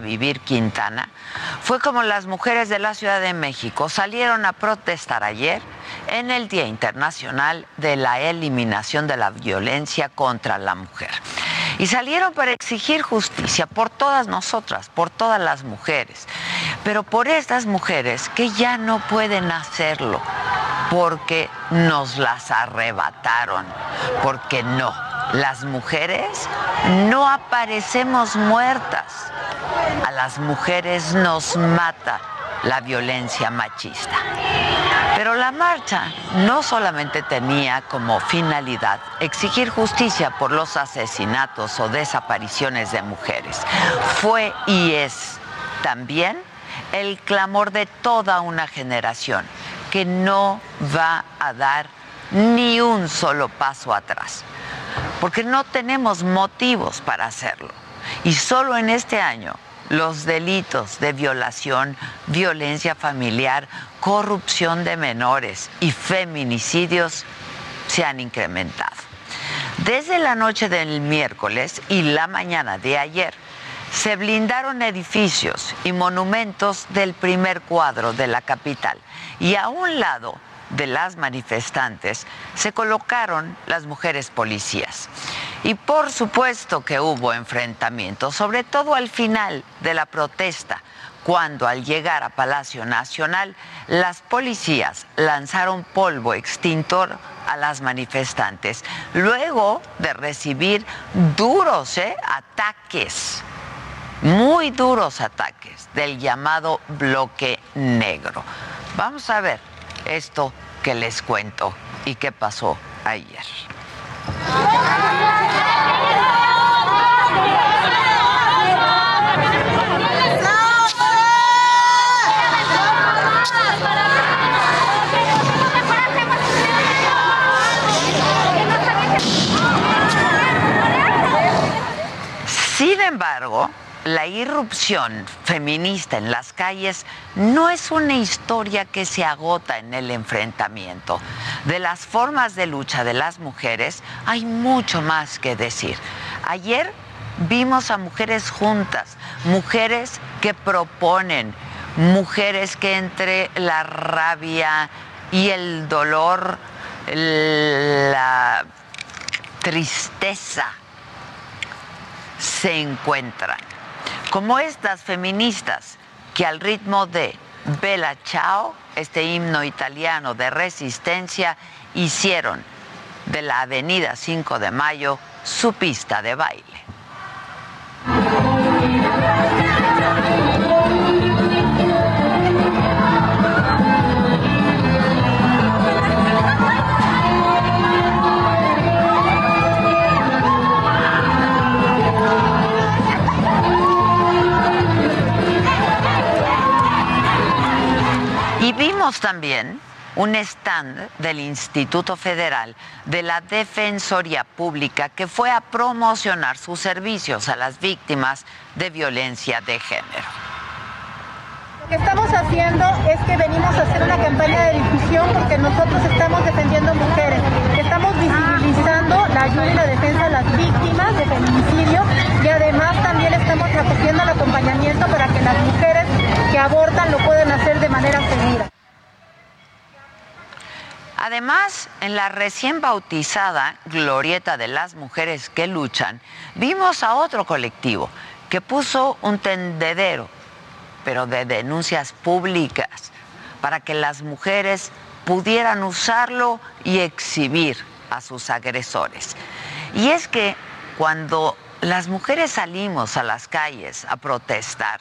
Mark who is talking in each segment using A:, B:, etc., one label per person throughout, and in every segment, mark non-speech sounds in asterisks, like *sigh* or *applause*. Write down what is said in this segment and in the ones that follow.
A: Vivir Quintana fue como las mujeres de la Ciudad de México salieron a protestar ayer en el Día Internacional de la Eliminación de la Violencia contra la Mujer. Y salieron para exigir justicia por todas nosotras, por todas las mujeres, pero por estas mujeres que ya no pueden hacerlo, porque nos las arrebataron, porque no las mujeres no aparecemos muertas. A las mujeres nos mata la violencia machista. Pero la marcha no solamente tenía como finalidad exigir justicia por los asesinatos o desapariciones de mujeres, fue y es también el clamor de toda una generación que no va a dar ni un solo paso atrás porque no tenemos motivos para hacerlo. Y solo en este año los delitos de violación, violencia familiar, corrupción de menores y feminicidios se han incrementado. Desde la noche del miércoles y la mañana de ayer, se blindaron edificios y monumentos del primer cuadro de la capital. Y a un lado de las manifestantes se colocaron las mujeres policías. Y por supuesto que hubo enfrentamientos, sobre todo al final de la protesta, cuando al llegar a Palacio Nacional, las policías lanzaron polvo extintor a las manifestantes, luego de recibir duros ¿eh? ataques, muy duros ataques del llamado bloque negro. Vamos a ver esto que les cuento y qué pasó ayer. Sin embargo, la irrupción feminista en las calles no es una historia que se agota en el enfrentamiento. De las formas de lucha de las mujeres hay mucho más que decir. Ayer vimos a mujeres juntas, mujeres que proponen, mujeres que entre la rabia y el dolor, la tristeza, se encuentran como estas feministas que al ritmo de Bella Ciao, este himno italiano de resistencia, hicieron de la Avenida 5 de Mayo su pista de baile. También un stand del Instituto Federal de la Defensoría Pública que fue a promocionar sus servicios a las víctimas de violencia de género.
B: Lo que estamos haciendo es que venimos a hacer una campaña de difusión porque nosotros estamos defendiendo mujeres, estamos visibilizando la ayuda y la defensa de las víctimas de feminicidio y además también estamos recogiendo el acompañamiento para que las mujeres que abortan lo puedan hacer de manera segura.
A: Además, en la recién bautizada Glorieta de las Mujeres que Luchan, vimos a otro colectivo que puso un tendedero pero de denuncias públicas, para que las mujeres pudieran usarlo y exhibir a sus agresores. Y es que cuando las mujeres salimos a las calles a protestar,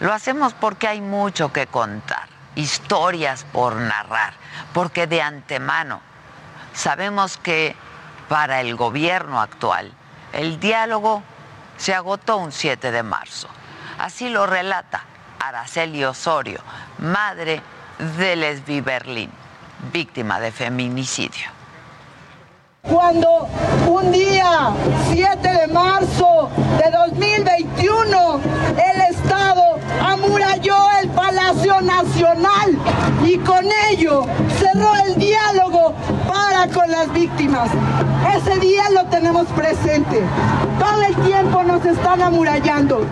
A: lo hacemos porque hay mucho que contar, historias por narrar, porque de antemano sabemos que para el gobierno actual el diálogo se agotó un 7 de marzo. Así lo relata Araceli Osorio, madre de Lesbi Berlín, víctima de feminicidio.
C: Cuando un día, 7 de marzo de 2021, el Estado amuralló el Palacio Nacional y con ello cerró el diálogo para con las víctimas. Ese día lo tenemos presente. Todo el tiempo nos están amurallando.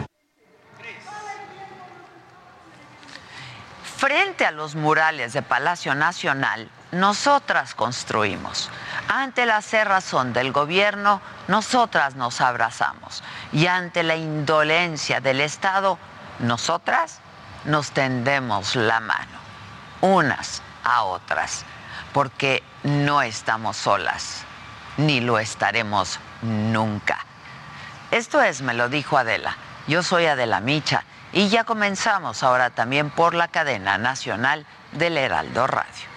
A: Frente a los murales de Palacio Nacional, nosotras construimos. Ante la cerrazón del gobierno, nosotras nos abrazamos. Y ante la indolencia del Estado, nosotras nos tendemos la mano, unas a otras, porque no estamos solas, ni lo estaremos nunca. Esto es, me lo dijo Adela. Yo soy Adela Micha y ya comenzamos ahora también por la cadena nacional del Heraldo Radio.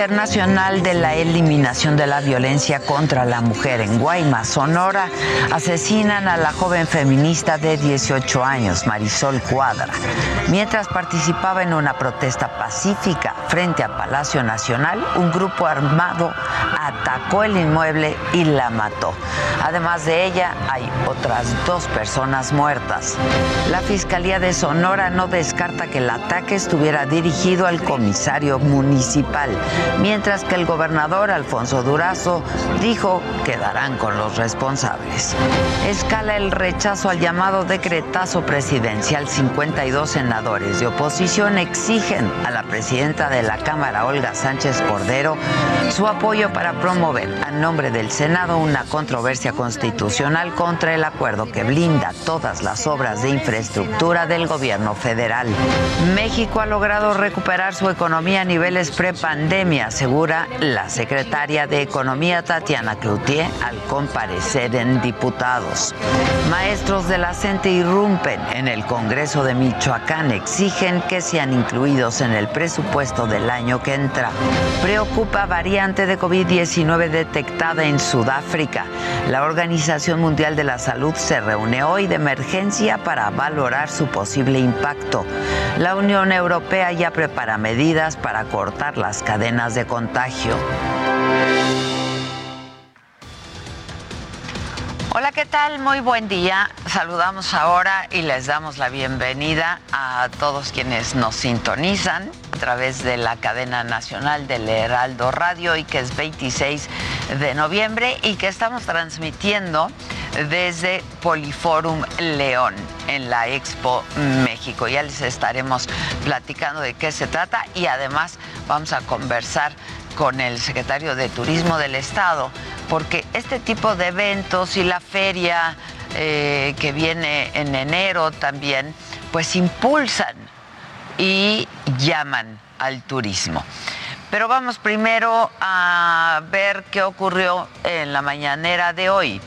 A: Internacional de la Eliminación de la Violencia contra la Mujer en Guaymas, Sonora, asesinan a la joven feminista de 18 años, Marisol Cuadra, mientras participaba en una protesta pacífica frente a Palacio Nacional, un grupo armado atacó el inmueble y la mató. Además de ella, hay otras dos personas muertas. La Fiscalía de Sonora no descarta que el ataque estuviera dirigido al comisario municipal, mientras que el gobernador Alfonso Durazo dijo que darán con los responsables. Escala el rechazo al llamado decretazo presidencial. 52 senadores de oposición exigen a la presidenta de la Cámara, Olga Sánchez Cordero, su apoyo para promover a nombre del Senado una controversia constitucional contra el acuerdo que blinda todas las obras de infraestructura del gobierno federal. México ha logrado recuperar su economía a niveles prepandemia, asegura la secretaria de Economía Tatiana Cloutier al comparecer en diputados. Maestros de la CENTE irrumpen en el Congreso de Michoacán, exigen que sean incluidos en el presupuesto del año que entra. Preocupa variante de COVID-19 detectada en Sudáfrica. La Organización Mundial de la Salud se reúne hoy de emergencia para valorar su posible impacto. La Unión Europea ya prepara medidas para cortar las cadenas de contagio. Hola, ¿qué tal? Muy buen día. Saludamos ahora y les damos la bienvenida a todos quienes nos sintonizan a través de la cadena nacional del Heraldo Radio y que es 26 de noviembre y que estamos transmitiendo desde Poliforum León en la Expo México. Ya les estaremos platicando de qué se trata y además vamos a conversar con el secretario de Turismo del Estado, porque este tipo de eventos y la feria eh, que viene en enero también, pues impulsan y llaman al turismo. Pero vamos primero a ver qué ocurrió en la mañanera de hoy.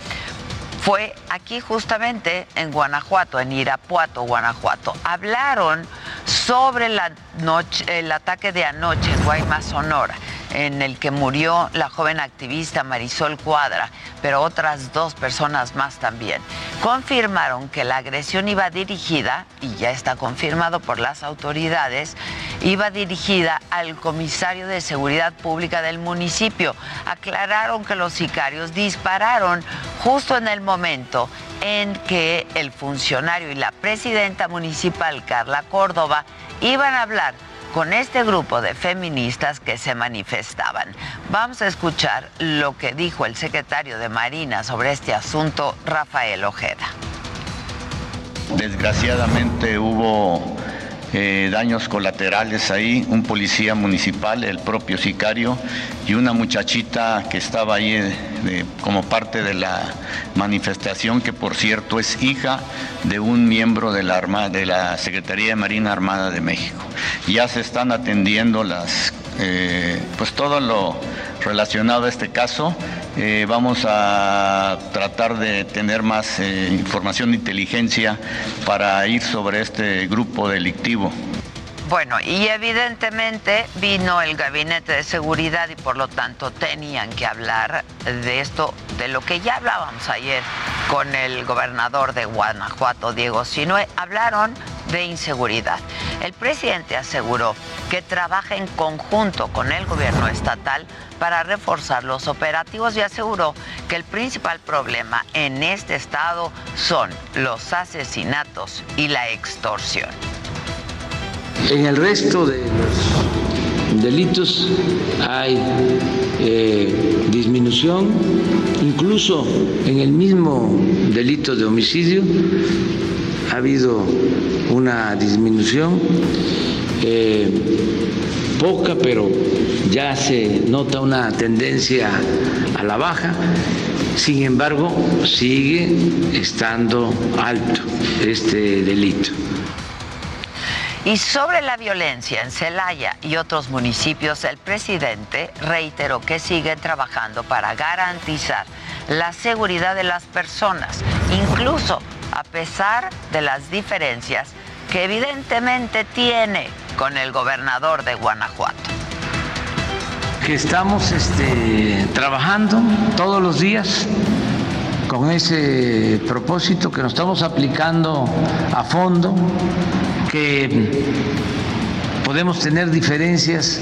A: Fue aquí justamente en Guanajuato, en Irapuato, Guanajuato. Hablaron sobre el ataque de anoche en Guaymas, Sonora en el que murió la joven activista Marisol Cuadra, pero otras dos personas más también. Confirmaron que la agresión iba dirigida, y ya está confirmado por las autoridades, iba dirigida al comisario de Seguridad Pública del municipio. Aclararon que los sicarios dispararon justo en el momento en que el funcionario y la presidenta municipal, Carla Córdoba, iban a hablar con este grupo de feministas que se manifestaban. Vamos a escuchar lo que dijo el secretario de Marina sobre este asunto, Rafael Ojeda.
D: Desgraciadamente hubo eh, daños colaterales ahí, un policía municipal, el propio sicario y una muchachita que estaba ahí eh, como parte de la manifestación, que por cierto es hija de un miembro de la, Armada, de la Secretaría de Marina Armada de México. Ya se están atendiendo las, eh, pues todo lo relacionado a este caso. Eh, vamos a tratar de tener más información de inteligencia para ir sobre este grupo delictivo.
A: Bueno, y evidentemente vino el gabinete de seguridad y por lo tanto tenían que hablar de esto, de lo que ya hablábamos ayer con el gobernador de Guanajuato, Diego Sinue. Hablaron de inseguridad. El presidente aseguró que trabaja en conjunto con el gobierno estatal para reforzar los operativos y aseguró que el principal problema en este estado son los asesinatos y la extorsión.
E: En el resto de delitos hay eh, disminución, incluso en el mismo delito de homicidio ha habido una disminución eh, poca, pero ya se nota una tendencia a la baja. Sin embargo, sigue estando alto este delito.
A: Y sobre la violencia en Celaya y otros municipios, el presidente reiteró que sigue trabajando para garantizar la seguridad de las personas, incluso a pesar de las diferencias que evidentemente tiene con el gobernador de Guanajuato.
E: Que estamos este, trabajando todos los días con ese propósito, que nos estamos aplicando a fondo que podemos tener diferencias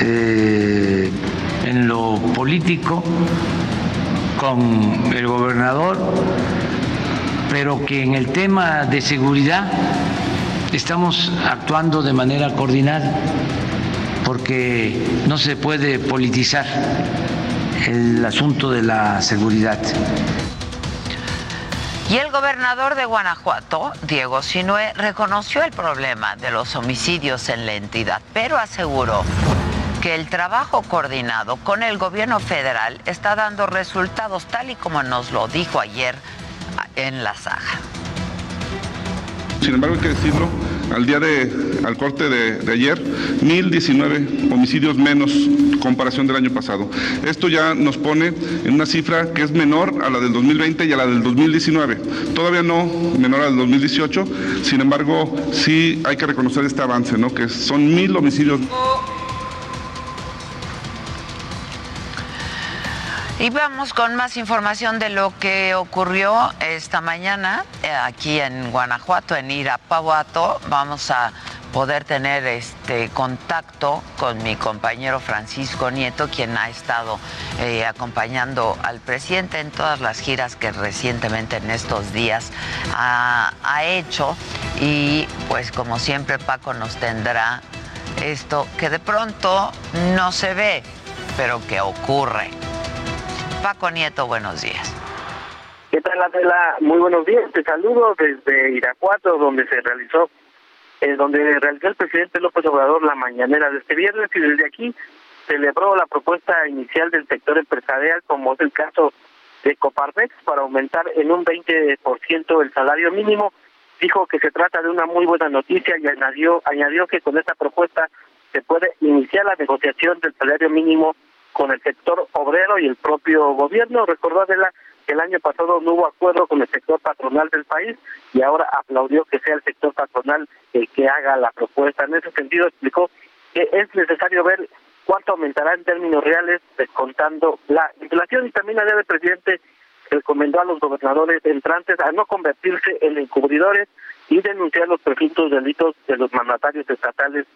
E: eh, en lo político con el gobernador, pero que en el tema de seguridad estamos actuando de manera coordinada, porque no se puede politizar el asunto de la seguridad.
A: Y el gobernador de Guanajuato, Diego Sinue, reconoció el problema de los homicidios en la entidad, pero aseguró que el trabajo coordinado con el gobierno federal está dando resultados, tal y como nos lo dijo ayer en la saga.
F: Sin embargo, hay que decirlo, al día de, al corte de, de ayer, 1.019 homicidios menos comparación del año pasado. Esto ya nos pone en una cifra que es menor a la del 2020 y a la del 2019. Todavía no menor a la del 2018, sin embargo, sí hay que reconocer este avance, ¿no? Que son mil homicidios.
A: Y vamos con más información de lo que ocurrió esta mañana eh, aquí en Guanajuato, en Irapahuato. Vamos a poder tener este contacto con mi compañero Francisco Nieto, quien ha estado eh, acompañando al presidente en todas las giras que recientemente en estos días ha hecho. Y pues como siempre Paco nos tendrá esto que de pronto no se ve, pero que ocurre. Paco Nieto, buenos días.
G: ¿Qué tal, Adela? Muy buenos días. Te saludo desde Irapuato, donde se realizó, eh, donde realizó el presidente López Obrador la mañanera de este viernes y desde aquí celebró la propuesta inicial del sector empresarial, como es el caso de Coparmex, para aumentar en un 20% el salario mínimo. Dijo que se trata de una muy buena noticia y añadió, añadió que con esta propuesta se puede iniciar la negociación del salario mínimo con el sector obrero y el propio gobierno. Recordó Adela que el año pasado no hubo acuerdo con el sector patronal del país y ahora aplaudió que sea el sector patronal el que haga la propuesta. En ese sentido explicó que es necesario ver cuánto aumentará en términos reales descontando la inflación y también la del presidente recomendó a los gobernadores entrantes a no convertirse en encubridores y denunciar los presuntos delitos de los mandatarios estatales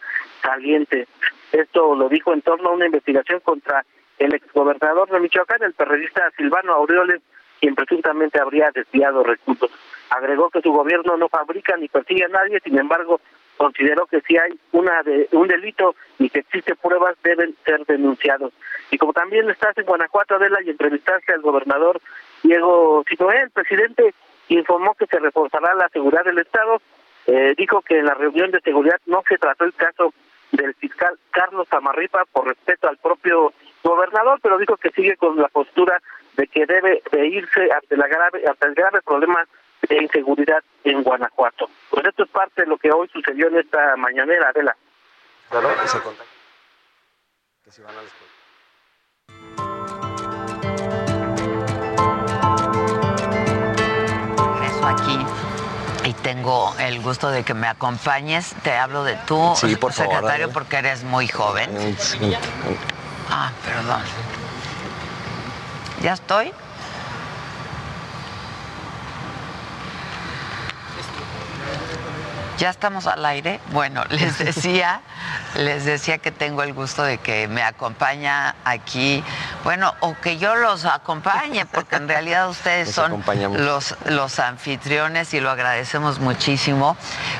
G: salientes. Esto lo dijo en torno a una investigación contra el exgobernador de Michoacán, el periodista Silvano Aureoles, quien presuntamente habría desviado recursos. Agregó que su gobierno no fabrica ni persigue a nadie, sin embargo, consideró que si hay una de, un delito y que existen pruebas deben ser denunciados. Y como también estás en Guanajuato, Adela, y entrevistaste al gobernador Diego Sinoé, el presidente informó que se reforzará la seguridad del Estado. Eh, dijo que en la reunión de seguridad no se trató el caso del fiscal Carlos Amarripa por respeto al propio gobernador, pero dijo que sigue con la postura de que debe de irse ante la grave, ante el grave problema de inseguridad en Guanajuato. Pues esto es parte de lo que hoy sucedió en esta mañanera, Adela.
H: Claro, se contacta. Que si van a la.
A: Tengo el gusto de que me acompañes. Te hablo de tú,
H: Sí, por favor,
A: secretario, porque eres muy joven.
H: Sí,
A: Ah, perdón. ¿Ya estoy? Ya estamos al aire. Bueno, *laughs* les decía, les decía que tengo el gusto de que me acompaña aquí, bueno, o que yo los acompañe, porque en realidad *laughs* ustedes son los, los anfitriones y lo agradecemos muchísimo.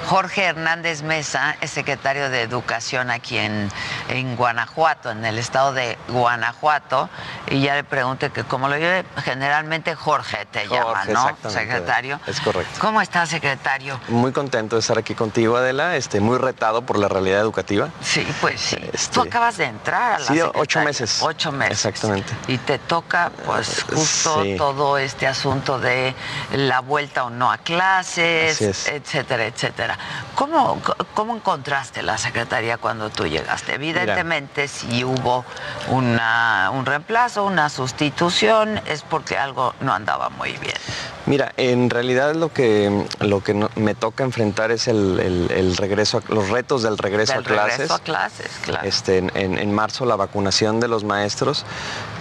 A: Jorge Hernández Mesa es secretario de Educación aquí en, en Guanajuato, en el estado de Guanajuato, y ya le pregunté que cómo lo lleve, generalmente Jorge te llama, ¿no? Secretario.
H: Es correcto.
A: ¿Cómo está, secretario?
H: Muy contento de estar aquí contigo, Adela. Este, muy retado por la realidad educativa.
A: Sí, pues sí.
H: Este-
A: Tú acabas de entrar a la
H: Sí, ocho meses.
A: Ocho meses.
H: Exactamente.
A: Y te toca, pues, justo
H: Sí.
A: todo este asunto de la vuelta o no a clases, etcétera, etcétera. ¿Cómo, ¿Cómo encontraste la secretaría cuando tú llegaste? Evidentemente, si hubo una, un reemplazo, una sustitución, es porque algo no andaba muy bien.
H: Mira, en realidad lo que, lo que no- me toca enfrentar es el, el- el regreso, a- los retos del regreso
A: Del
H: a clases.
A: regreso a clases, claro.
H: Este, en, en- en marzo la vacunación de los maestros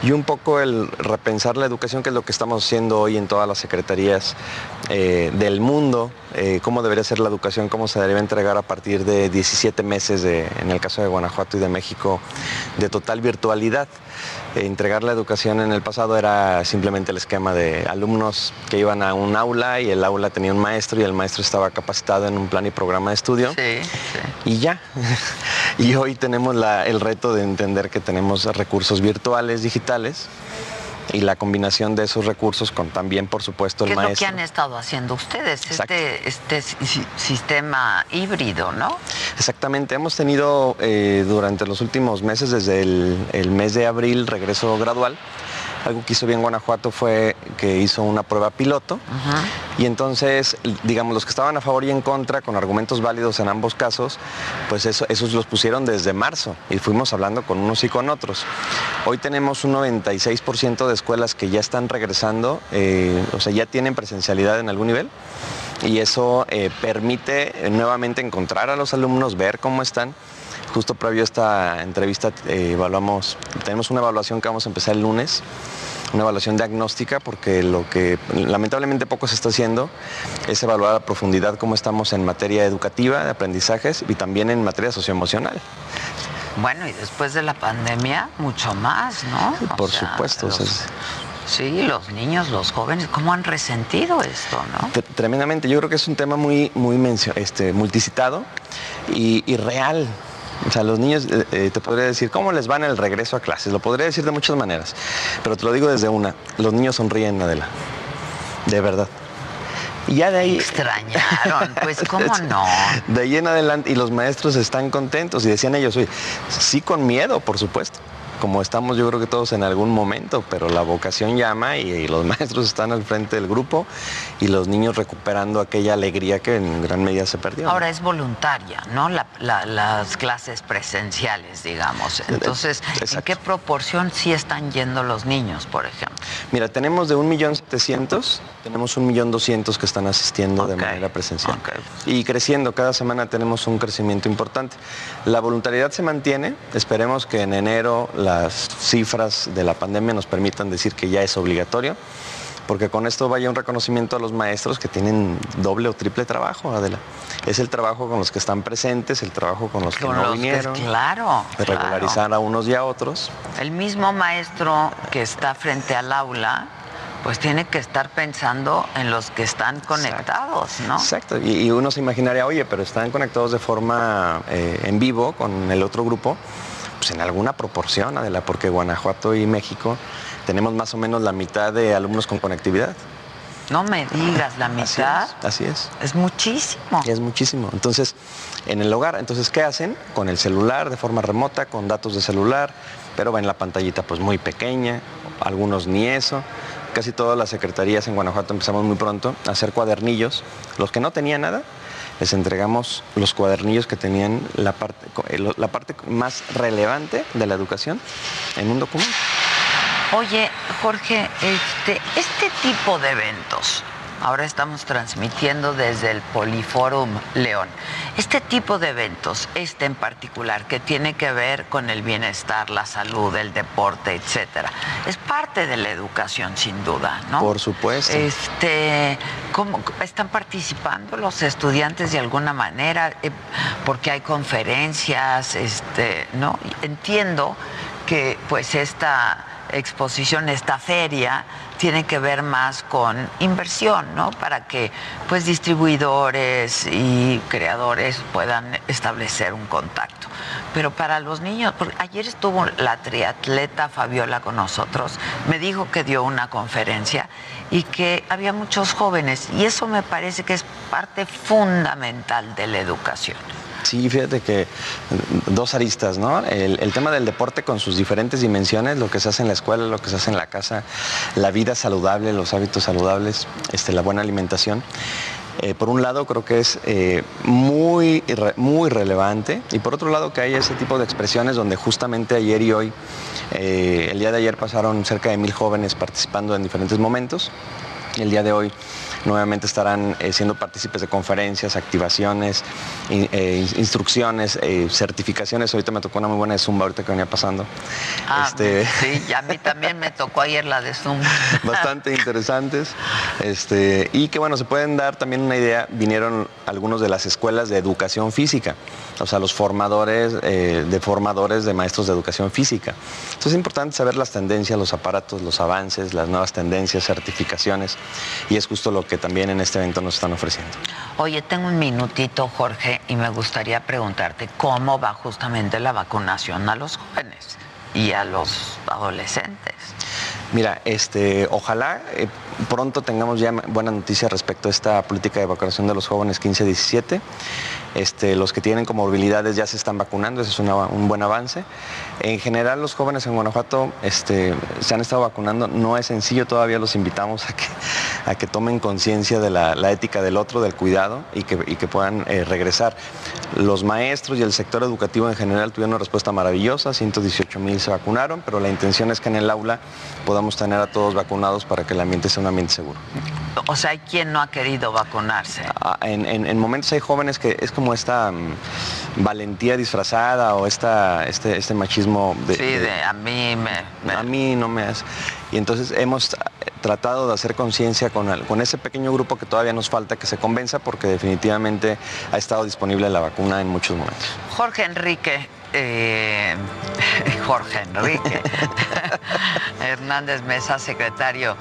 H: y un poco el repensar la educación, que es lo que estamos haciendo hoy en todas las secretarías eh, del mundo, eh, cómo debería ser la educación, cómo se debería entregar a partir de 17 meses, de, en el caso de Guanajuato y de México, de total virtualidad. Eh, entregar la educación en el pasado era simplemente el esquema de alumnos que iban a un aula y el aula tenía un maestro y el maestro estaba capacitado en un plan y programa de estudio
A: Sí, sí.
H: y ya. *laughs* y hoy tenemos la- el reto de entender que tenemos recursos virtuales, digitales, y la combinación de esos recursos con también, por supuesto,
A: ¿Qué
H: el
A: es lo que
H: maestro.
A: han estado haciendo ustedes?
H: Exacto.
A: Este, este si- sistema híbrido, ¿no?
H: Exactamente, hemos tenido eh, durante los últimos meses, desde el, el mes de abril, regreso gradual. Algo que hizo bien Guanajuato fue que hizo una prueba piloto y entonces, digamos, los que estaban a favor y en contra, con argumentos válidos en ambos casos, pues eso, esos los pusieron desde marzo y fuimos hablando con unos y con otros. Hoy tenemos un 96% de escuelas que ya están regresando, eh, o sea, ya tienen presencialidad en algún nivel y eso eh, permite nuevamente encontrar a los alumnos, ver cómo están. Justo previo a esta entrevista eh, evaluamos, tenemos una evaluación que vamos a empezar el lunes, una evaluación diagnóstica, porque lo que lamentablemente poco se está haciendo es evaluar a profundidad cómo estamos en materia educativa, de aprendizajes y también en materia socioemocional.
A: Bueno, y después de la pandemia, mucho más, ¿no? O
H: Por
A: sea,
H: supuesto, o sea,
A: sí, los niños, los jóvenes, ¿cómo han resentido esto, no?
H: Tre- Tremendamente, yo creo que es un tema muy, muy este, multicitado y, y real. O sea, los niños, eh, eh, te podría decir, ¿cómo les van el regreso a clases? Lo podría decir de muchas maneras, pero te lo digo desde una, los niños sonríen, Adela, de verdad. Y ya de ahí...
A: Extrañaron, pues, *laughs* ¿cómo no?
H: De ahí en adelante, y los maestros están contentos y decían ellos, oye, sí con miedo, por supuesto, como estamos yo creo que todos en algún momento, pero la vocación llama y, y los *laughs* maestros están al frente del grupo y los niños recuperando aquella alegría que en gran medida se perdió.
A: Ahora es voluntaria, ¿no? La- la- las clases presenciales, digamos. Entonces, ¿en qué proporción sí están yendo los niños, por ejemplo?
H: Mira, tenemos de 1.700.000, tenemos 1.200.000 que están asistiendo de manera presencial.
A: ok.
H: Y creciendo, cada semana tenemos un crecimiento importante. La voluntariedad se mantiene, esperemos que en enero las cifras de la pandemia nos permitan decir que ya es obligatorio, porque con esto vaya un reconocimiento a los maestros que tienen doble o triple trabajo, Adela. Es el trabajo con los que están presentes, el trabajo con los que
A: Con
H: no
A: los que-
H: vinieron,
A: claro,
H: de
A: claro.
H: regularizar a unos y a otros.
A: El mismo maestro que está frente al aula pues tiene que estar pensando en los que están conectados, ¿no?
H: Exacto, y, uno se imaginaría, oye, pero están conectados de forma eh, en vivo con el otro grupo, pues en alguna proporción, Adela, porque Guanajuato y México tenemos más o menos la mitad de alumnos con conectividad.
A: No me digas, la mitad.
H: Así es.
A: es. muchísimo.
H: Es muchísimo. Entonces, en el hogar, entonces, ¿qué hacen? Con el celular, de forma remota, con datos de celular, pero va en la pantallita pues muy pequeña, algunos ni eso casi todas las secretarías en Guanajuato empezamos muy pronto a hacer cuadernillos. Los que no tenían nada, les entregamos los cuadernillos que tenían la parte, la parte más relevante de la educación en un documento.
A: Oye, Jorge, este, este tipo de eventos, Ahora estamos transmitiendo desde el Poliforum León. Este tipo de eventos, este en particular, que tiene que ver con el bienestar, la salud, el deporte, etcétera, es parte de la educación sin duda, ¿no?
H: Por supuesto.
A: Este, ¿cómo están participando los estudiantes de alguna manera? Eh, porque hay conferencias, este, ¿no? Entiendo que pues esta exposición, esta feria, tiene que ver más con inversión, ¿no? Para que pues distribuidores y creadores puedan establecer un contacto. Pero para los niños, porque ayer estuvo la triatleta Fabiola con nosotros, me dijo que dio una conferencia y que había muchos jóvenes y eso me parece que es parte fundamental de la educación.
H: Sí, fíjate que dos aristas, ¿no? El, tema del deporte con sus diferentes dimensiones, lo que se hace en la escuela, lo que se hace en la casa, la vida saludable, los hábitos saludables, este, la buena alimentación. Eh, por un lado creo que es eh, muy, muy relevante y por otro lado que hay ese tipo de expresiones donde justamente ayer y hoy, eh, el día de ayer pasaron cerca de mil jóvenes participando en diferentes momentos. El día de hoy Nuevamente estarán eh, siendo partícipes de conferencias, activaciones, eh, instrucciones, eh, certificaciones. Ahorita me tocó una muy buena de Zumba, ahorita que venía pasando.
A: Ah, este... Sí, *laughs* a mí también me tocó ayer la de Zumba. *laughs*
H: Bastante interesantes. Este, y que bueno, se pueden dar también una idea, vinieron algunos de las escuelas de educación física, o sea, los formadores de formadores de maestros de educación física. Entonces es importante saber las tendencias, los aparatos, los avances, las nuevas tendencias, certificaciones, y es justo lo que también en este evento nos están ofreciendo.
A: Oye, tengo un minutito, Jorge, y me gustaría preguntarte cómo va justamente la vacunación a los jóvenes y a los adolescentes.
H: Mira, este, ojalá eh, pronto tengamos ya buena noticia respecto a esta política de vacunación de los jóvenes 15-17. Este, los que tienen comorbilidades ya se están vacunando, ese es un buen avance. En general los jóvenes en Guanajuato este, se han estado vacunando, no es sencillo, todavía los invitamos a que, a que tomen conciencia de la, ética del otro, del cuidado y que, que puedan eh, regresar. Los maestros y el sector educativo en general tuvieron una respuesta maravillosa, 118 mil se vacunaron, pero la intención es que en el aula podamos tener a todos vacunados para que el ambiente sea un ambiente seguro.
A: O sea, hay quien no ha querido vacunarse.
H: Ah, en, momentos hay jóvenes que es como esta mm, valentía disfrazada o esta, este, este machismo
A: de... Sí, de, a mí me,
H: A mí no me hace. Y entonces hemos tratado de hacer conciencia con, con ese pequeño grupo que todavía nos falta que se convenza porque definitivamente ha estado disponible la vacuna en muchos momentos.
A: Jorge Enrique, eh, *laughs* Jorge Enrique *laughs* Hernández Mesa, secretario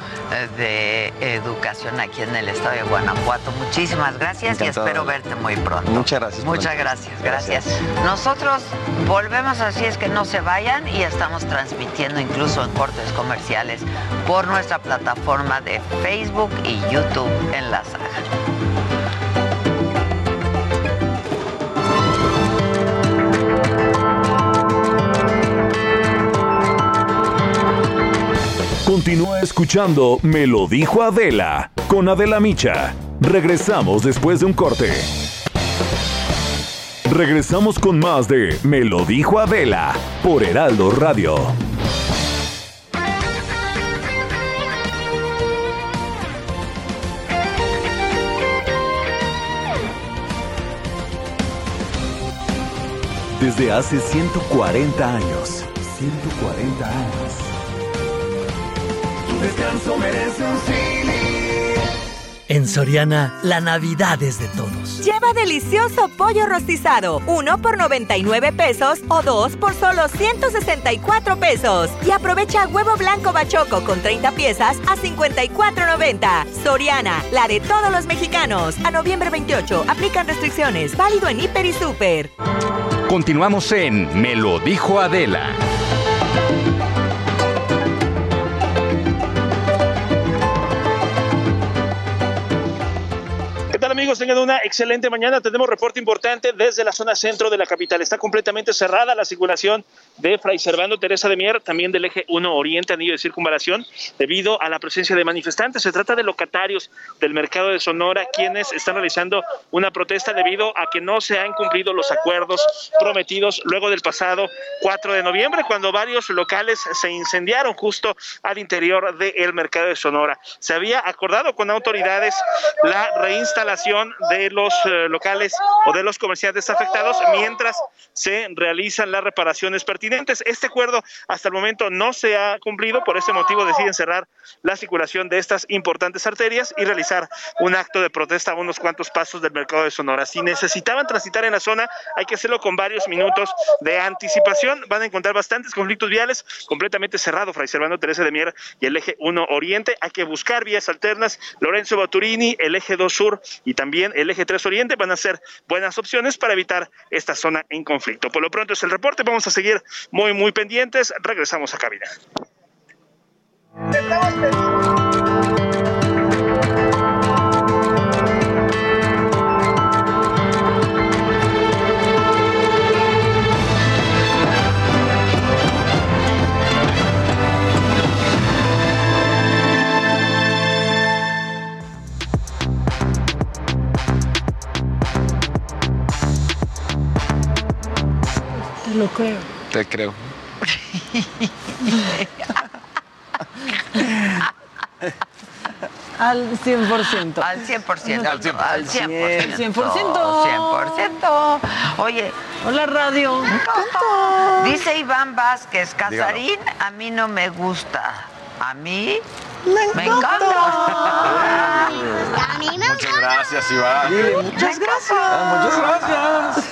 A: de Educación aquí en el estado de Guanajuato. Muchísimas gracias y espero verte muy pronto.
H: Muchas gracias.
A: Muchas gracias, gracias, Nosotros volvemos así es que no se vayan y estamos transmitiendo incluso en cortes comerciales por nuestra plataforma de Facebook y YouTube en la saga.
I: Continúa escuchando Me lo dijo Adela con Adela Micha. Regresamos después de un corte. Regresamos con más de Me lo dijo Adela por Heraldo Radio. Desde hace 140 años. 140 años. Descanso merece un
J: En Soriana, la Navidad es de todos.
K: Lleva delicioso pollo rostizado, uno por 99 pesos o dos por solo 164 pesos. Y aprovecha huevo blanco bachoco con 30 piezas a 54.90. Soriana, la de todos los mexicanos. A noviembre 28, aplican restricciones. Válido en Hiper y Super.
L: Continuamos en Me lo dijo Adela.
M: Tengan una excelente mañana. Tenemos reporte importante desde la zona centro de la capital. Está completamente cerrada la circulación de Fray Servando Teresa de Mier, también del eje 1 Oriente, anillo de circunvalación, debido a la presencia de manifestantes. Se trata de locatarios del mercado de Sonora, quienes están realizando una protesta debido a que no se han cumplido los acuerdos prometidos luego del pasado 4 de noviembre, cuando varios locales se incendiaron justo al interior del mercado de Sonora. Se había acordado con autoridades la reinstalación de los eh, locales o de los comerciantes afectados mientras se realizan las reparaciones pertinentes este acuerdo hasta el momento no se ha cumplido, por ese motivo deciden cerrar la circulación de estas importantes arterias y realizar un acto de protesta a unos cuantos pasos del mercado de Sonora. Si necesitaban transitar en la zona, hay que hacerlo con varios minutos de anticipación. Van a encontrar bastantes conflictos viales, completamente cerrado Fray Servando Teresa de Mier y el eje 1 Oriente. Hay que buscar vías alternas. Lorenzo Baturini, el eje 2 Sur y también el eje 3 Oriente van a ser buenas opciones para evitar esta zona en conflicto. Por lo pronto es el reporte. Vamos a seguir muy, muy pendientes. Regresamos a cabina.
N: Lo creo.
O: Te creo. *laughs*
N: Al 100%.
A: Al 100%.
O: Al 100%.
A: Al 100%.
N: 100%.
A: 100%. Oye.
N: Hola, radio.
A: Dice Iván Vázquez, Casarín a mí no me gusta. A mí me encanta.
O: A mí me Muchas gracias, Iván.
N: muchas gracias.
O: Muchas gracias.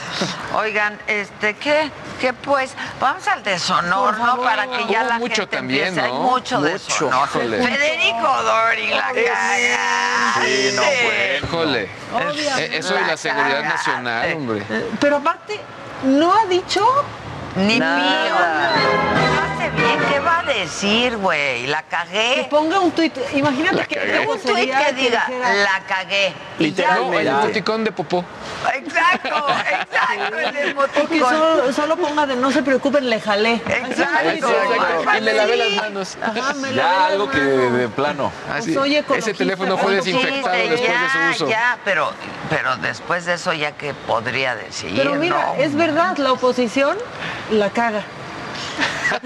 A: Oigan, este, ¿qué? ¿Qué pues? Vamos al deshonor, ¿no? Para que ya
O: Hubo
A: la
O: mucho
A: gente
O: también,
A: empiece. Hay
O: ¿no?
A: mucho,
O: Mucho,
A: deshonor. Federico Dori la caga.
O: Sí, no fue. Híjole. Eh, Eso de la seguridad nacional, hombre.
N: Eh, Pero aparte, no ha dicho
A: Ni
N: Nada.
A: mío. No hace bien, ¿qué va a decir, güey? La
N: que
A: cagué.
N: ponga un tuit. Imagínate que
O: cagué.
A: Un tuit que diga,
N: dijera,
A: la cagué. Y
O: Literal,
A: ya,
O: no, el emoticón de popó.
A: Exacto, exacto, el
N: O que
A: emoticón.
N: solo, solo ponga de no se preocupen, le jalé.
A: Exacto.
O: Exacto. Y le lavé las manos.
N: Ajá, me lavé
O: Ya,
N: las
O: algo que
N: manos.
O: de plano. Así.
N: soy
O: Ese teléfono fue
N: ¿cuánto
O: desinfectado después
A: ya,
O: de su uso.
A: Ya, pero, pero después de eso ya que podría decir.
N: Pero mira,
A: ¿no?
N: es verdad, la oposición la caga. *laughs*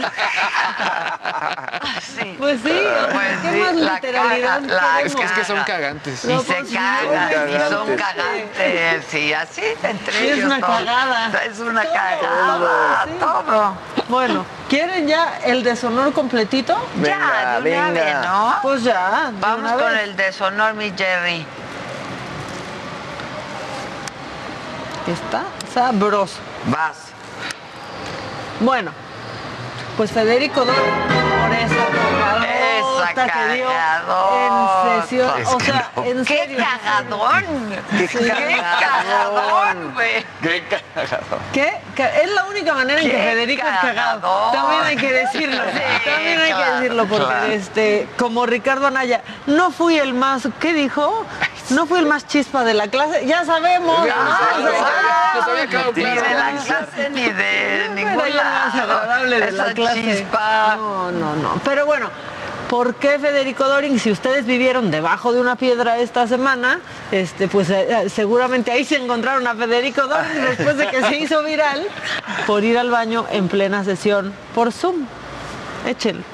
A: Sí.
N: Pues sí,
A: Pues
N: ¿qué
A: sí,
N: más
A: la
N: literalidad
A: caga, la
O: Es que, es que son
A: caga.
O: cagantes.
A: Y
N: No,
A: se
N: pues,
A: cagan, y son
O: cagantes.
A: y así entre
N: Sí, es
A: ellos.
N: una
A: todo.
N: cagada.
A: Es una
N: Todo,
A: cagada,
N: sí.
A: todo.
N: Bueno, ¿quieren ya el deshonor completito?
A: ya, de una vez, ¿no?
N: Pues ya.
A: Vamos
N: una
A: con
N: vez.
A: el deshonor, mi Jerry.
N: Está sabroso.
A: Vas.
N: Bueno, pues Federico Dori, por Cagadota que dio en sesión.
O: Es
N: o sea,
O: no.
N: en
A: ¡Qué
N: serio.
A: cagadón! ¡Qué cagadón, güey!
O: Qué cagado.
N: ¿Qué? Es la única manera en que
A: ¡Qué
N: Federico es cagado.
A: cagadón!
N: También hay que decirlo.
A: Sí,
N: También hay que decirlo porque
A: claro.
N: este, como Ricardo Anaya, no fui el más, ¿qué dijo? No fui el más chispa de la clase. Ya sabemos.
O: Ya,
N: ¿no?
O: ya,
N: O sea,
O: ya, nos había quedado
A: Ni de la clase ni de
N: no
A: chispa.
N: No, no, no. Pero bueno, ¿por qué Federico Doring? Si ustedes vivieron debajo de una piedra esta semana, este, pues eh, eh, seguramente ahí se encontraron a Federico Doring después de que se hizo viral por ir al baño en plena sesión por Zoom. Échenlo.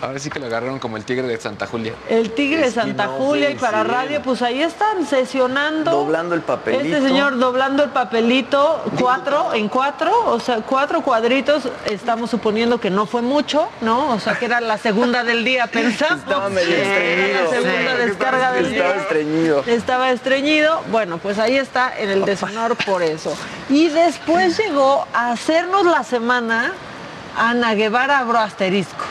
O: Ahora sí que lo agarraron como el tigre de Santa Julia.
N: El Tigre de Santa Julia y para
H: sí.
N: radio, pues ahí están sesionando.
H: Doblando el papelito.
N: Este señor doblando el papelito, cuatro en cuatro, o sea, cuatro cuadritos, estamos suponiendo que no fue mucho, ¿no? O sea, que era la segunda del día, *laughs* pensamos.
H: Estaba medio
N: Era
H: estreñido.
N: La segunda
H: Sí.
N: descarga del
H: Estaba
N: día.
H: estreñido.
N: Estaba estreñido. Bueno, pues ahí está en el deshonor por eso. Y después llegó a hacernos la semana Ana Guevara Abro Asteriscos.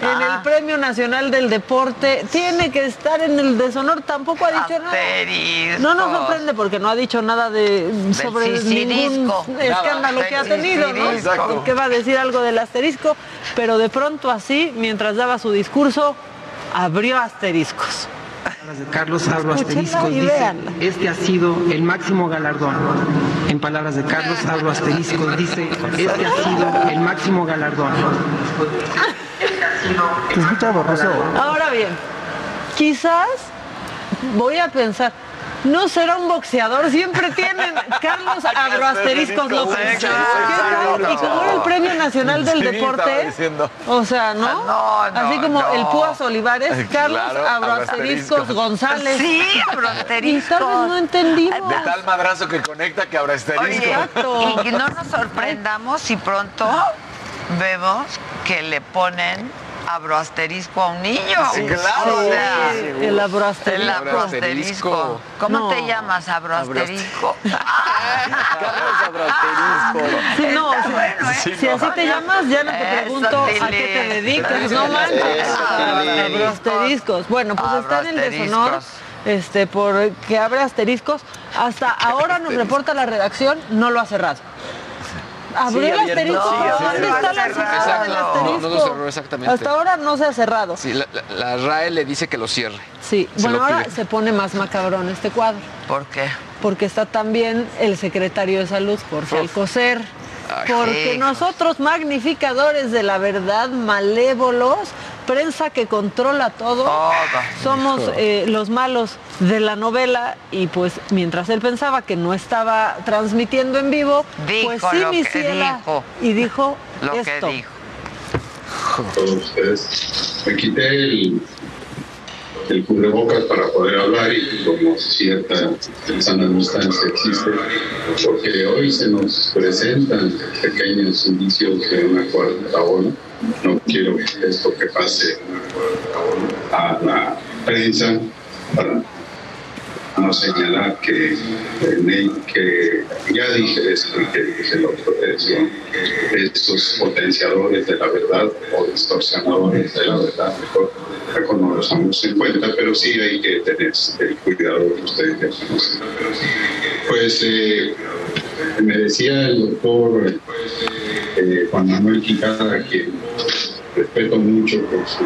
N: En
A: Ah.
N: el Premio Nacional del Deporte tiene que estar en el deshonor, tampoco ha dicho nada.
A: Asteriscos.
N: No nos sorprende porque no ha dicho nada de sobre ningún escándalo
A: Nada.
N: que ha tenido, ¿no?
A: sisirisco.
N: Porque va a decir algo del asterisco, pero de pronto así, mientras daba su discurso, abrió asteriscos.
P: De Carlos Abro
N: y
P: dice, este ha sido el máximo galardón. En palabras de Carlos Abro Asteriscos dice, este ha sido el máximo galardón.
N: ¿Te escucha borroso? Ahora bien, quizás voy a pensar, no será un boxeador, siempre tienen Carlos *laughs* Abroasteriscos López.
A: Sí,
N: ¿Qué
A: claro.
N: tal? Y como era el Premio Nacional del
H: Sí,
N: Deporte, o sea, ¿no?
A: Ah, no,
N: Así como
A: no.
N: el Púas Olivares, Carlos
H: Claro.
N: González.
A: Sí,
N: Y
A: Abroasteriscos.
N: tal vez no entendimos.
H: De tal madrazo que conecta que habrá asterisco.
A: Oye,
N: Exacto.
A: y no nos sorprendamos si pronto vemos que le ponen abroasterisco a un niño.
H: Sí, claro.
A: O sea,
N: Sí, el abroasterisco.
A: el abroasterisco. ¿Cómo
N: No.
A: te llamas, abroasterisco? *laughs*
H: Carlos Abroasterisco.
N: Sí, no,
A: Está bueno, ¿eh?
N: si así te llamas, ya no te
A: Eso,
N: pregunto a qué te dedicas, no manches.
A: Eso, Tilly.
N: Asteriscos. Bueno, pues está en el deshonor.
A: Abroasteriscos.
N: Este, por que abre asteriscos. Hasta ahora nos reporta la redacción, no lo ha cerrado. Abrió
H: Sigue
N: el
H: abierto,
N: asterisco,
H: sigue
N: pero ¿dónde está la cerrada del
O: No, no
N: asterisco?
O: lo cerró exactamente.
N: Hasta ahora no se ha cerrado.
O: Sí, la, la- la RAE le dice que lo cierre.
N: Sí,
O: Se
N: bueno, ahora se pone más macabrón este cuadro.
A: ¿Por qué?
N: porque está también el secretario de salud, Jorge Alcocer. Porque nosotros, magnificadores de la verdad, malévolos, prensa que controla todo,
A: Todo.
N: somos eh, los malos de la novela y pues mientras él pensaba que no estaba transmitiendo en vivo,
A: Dijo
N: pues sí,
A: lo
N: mi
A: que
N: ciela,
A: dijo.
N: y dijo *laughs*
A: Lo
N: esto.
A: que dijo.
Q: todos ustedes. Me quité el, el cubrebocas para poder hablar y como cierta sana distancia existe, porque hoy se nos presentan pequeños indicios de una cuarta ola. No quiero esto que pase a la prensa para no señalar que, que ya dije esto y que dije lo otro, eso, estos potenciadores de la verdad o distorsionadores de la verdad, mejor, no los damos en cuenta, pero sí hay que tener el cuidado que ustedes. Pues eh, me decía el doctor eh, Juan Manuel Quijada, que respeto mucho por su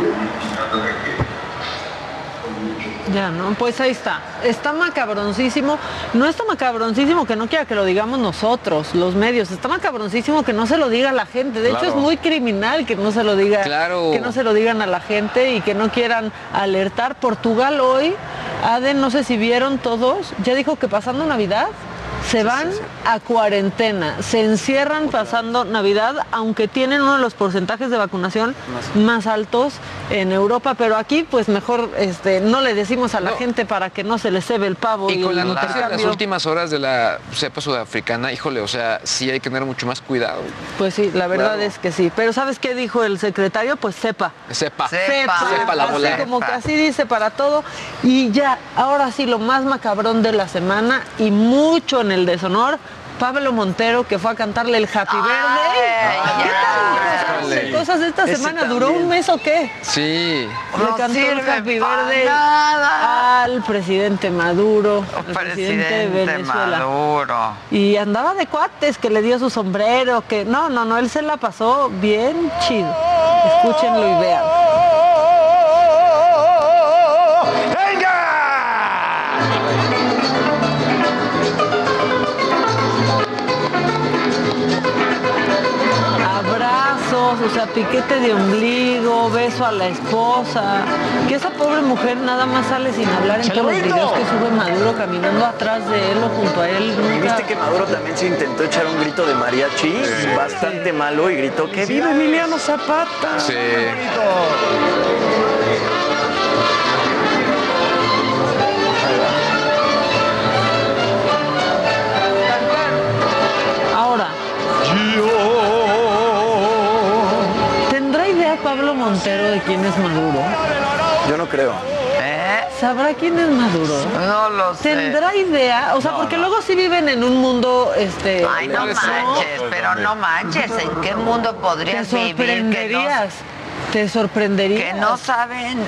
N: Ya, ¿no? Pues ahí está. Está macabroncísimo. No está macabroncísimo que no quiera que lo digamos nosotros, los medios. Está macabroncísimo que no se lo diga la gente. De hecho, es muy criminal que no se lo diga,
O: Claro.
N: que no se lo digan a la gente y que no quieran alertar. Portugal hoy, Aden, no sé si vieron todos, ya dijo que pasando Navidad se van a cuarentena, se encierran pasando Navidad, aunque tienen uno de los porcentajes de vacunación más altos en Europa, pero aquí pues mejor este, no le decimos a la
O: No.
N: gente para que no se les cebe el pavo.
O: Y con la noticia de las últimas horas de la cepa sudafricana, híjole, o sea, sí hay que tener mucho más cuidado.
N: Pues sí, la verdad
O: Claro.
N: es que sí. Pero ¿sabes qué dijo el secretario? Pues sepa.
O: Sepa.
A: Sepa.
O: Sepa la
N: así
O: bola.
N: como que así dice para todo. Y ya, ahora sí, lo más macabrón de la semana y mucho en el deshonor, Pablo Montero que fue a cantarle el Happy.
O: Híjole.
N: Cosas de esta semana, ¿duró un mes o qué?
O: Sí.
N: Le
A: No
N: cantó el Happy
A: nada.
N: al presidente Maduro, al presidente de Venezuela.
A: Maduro.
N: Y andaba de cuates, que le dio su sombrero, que no, no, no, él se la pasó bien chido. Escúchenlo y vean. O sea, piquete de ombligo, beso a la esposa, que esa pobre mujer nada más sale sin hablar en todos los videos que sube Maduro caminando atrás de él o junto a él.
R: ¿Y
N: nunca-
R: viste que Maduro también se intentó echar un grito de mariachi bastante malo y gritó que vive Emiliano Zapata?
O: Sí.
N: Pablo Montero de quién es Maduro?
R: Yo no creo.
N: ¿Sabrá quién es Maduro?
A: No lo sé.
N: ¿Tendrá idea? O sea, porque luego sí viven en un mundo, este...
A: Ay, no manches, pero no manches. ¿En qué mundo
N: Te
A: podrías vivir que no,
N: sorprenderías. Te sorprenderías.
A: que no saben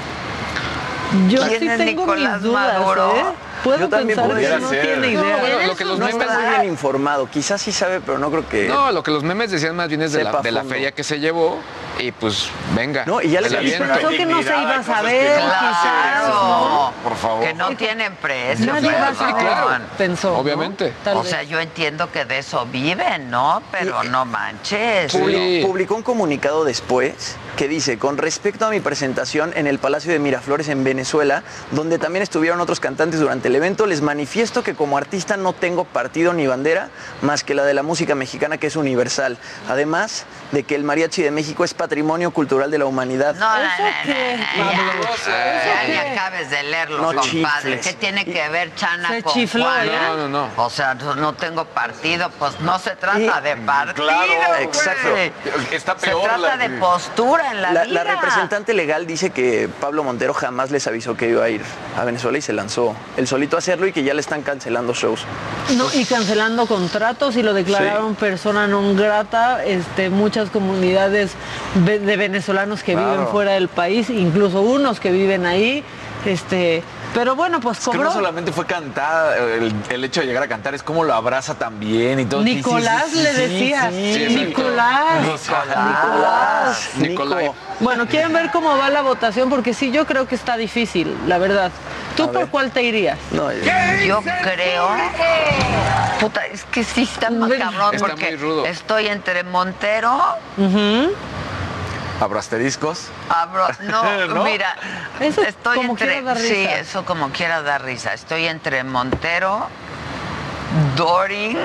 N: Yo
A: quién
N: sí
A: es
N: tengo
A: Nicolás
N: mis dudas,
A: Maduro?
N: ¿eh? Puedo
R: Yo también
N: pensar que
R: podría
N: no
R: ser.
N: tiene idea.
O: bueno, lo que los
R: no
O: memes
R: está muy bien informado. Quizás sí sabe, pero no creo que...
O: No, lo que los memes decían más bien es de la, de la feria que se llevó y pues venga.
R: No, y ya
O: me
R: le
O: la
R: dijiste,
O: aviento.
N: Pensó que no se iba a saber, quizás.
A: Claro.
O: Por favor.
A: Que no tienen precio.
N: Nadie va a saber, pensó. ¿no?
O: Obviamente.
N: Tal
A: O sea, yo entiendo que de eso viven, ¿no? Pero no manches.
R: Publi- Publicó un comunicado después que dice, con respecto a mi presentación en el Palacio de Miraflores en Venezuela, donde también estuvieron otros cantantes durante el evento, les manifiesto que como artista no tengo partido ni bandera más que la de la música mexicana que es universal. Además de que el mariachi de México es patrimonio cultural de la humanidad.
A: No, no, no,
N: qué?
A: no, ya, ya
N: ¿Eso
A: ni acabes de leerlo,
R: No
A: compadre.
R: chifles.
A: ¿Qué tiene que ver Chana
N: Se
A: con
N: chifló,
A: Juan?
O: No, no, no.
A: O sea, no, tengo partido, pues no se trata
R: Y-
A: de partido,
R: Claro, exacto.
S: Está
A: Se trata
S: la-
A: de postura en la,
R: La,
A: vida.
R: la representante legal dice que Pablo Montero jamás les avisó que iba a ir a Venezuela y se lanzó él solito a hacerlo y que ya le están cancelando shows.
N: No, y cancelando contratos y lo declararon persona non grata, este, muchas comunidades de venezolanos que
S: Claro.
N: viven fuera del país, incluso unos que viven ahí, este, pero bueno, pues
S: Es que
N: cobró.
S: no solamente fue cantada, el, el hecho de llegar a cantar, es como lo abraza también y todo. Sí, sí,
N: Nicolás
S: sí,
N: le
S: sí,
N: decía,
S: sí, sí,
N: Nicolás,
R: Nicolás,
O: Nicolai.
R: Nico.
N: Bueno, quieren ver cómo va la votación porque sí, yo creo que está difícil, la verdad. ¿Tú por cuál te irías?
R: No,
A: Yo creo. Puta, es que sí está más cabrón
O: Está
A: porque
O: muy rudo.
A: estoy entre Montero.
S: Asteriscos.
A: Abro, *laughs* no,
S: ¿No?
A: mira,
N: Eso
A: estoy
N: como
A: entre,
N: quiera
A: sí, eso como quiera dar risa. Estoy entre Montero, Doring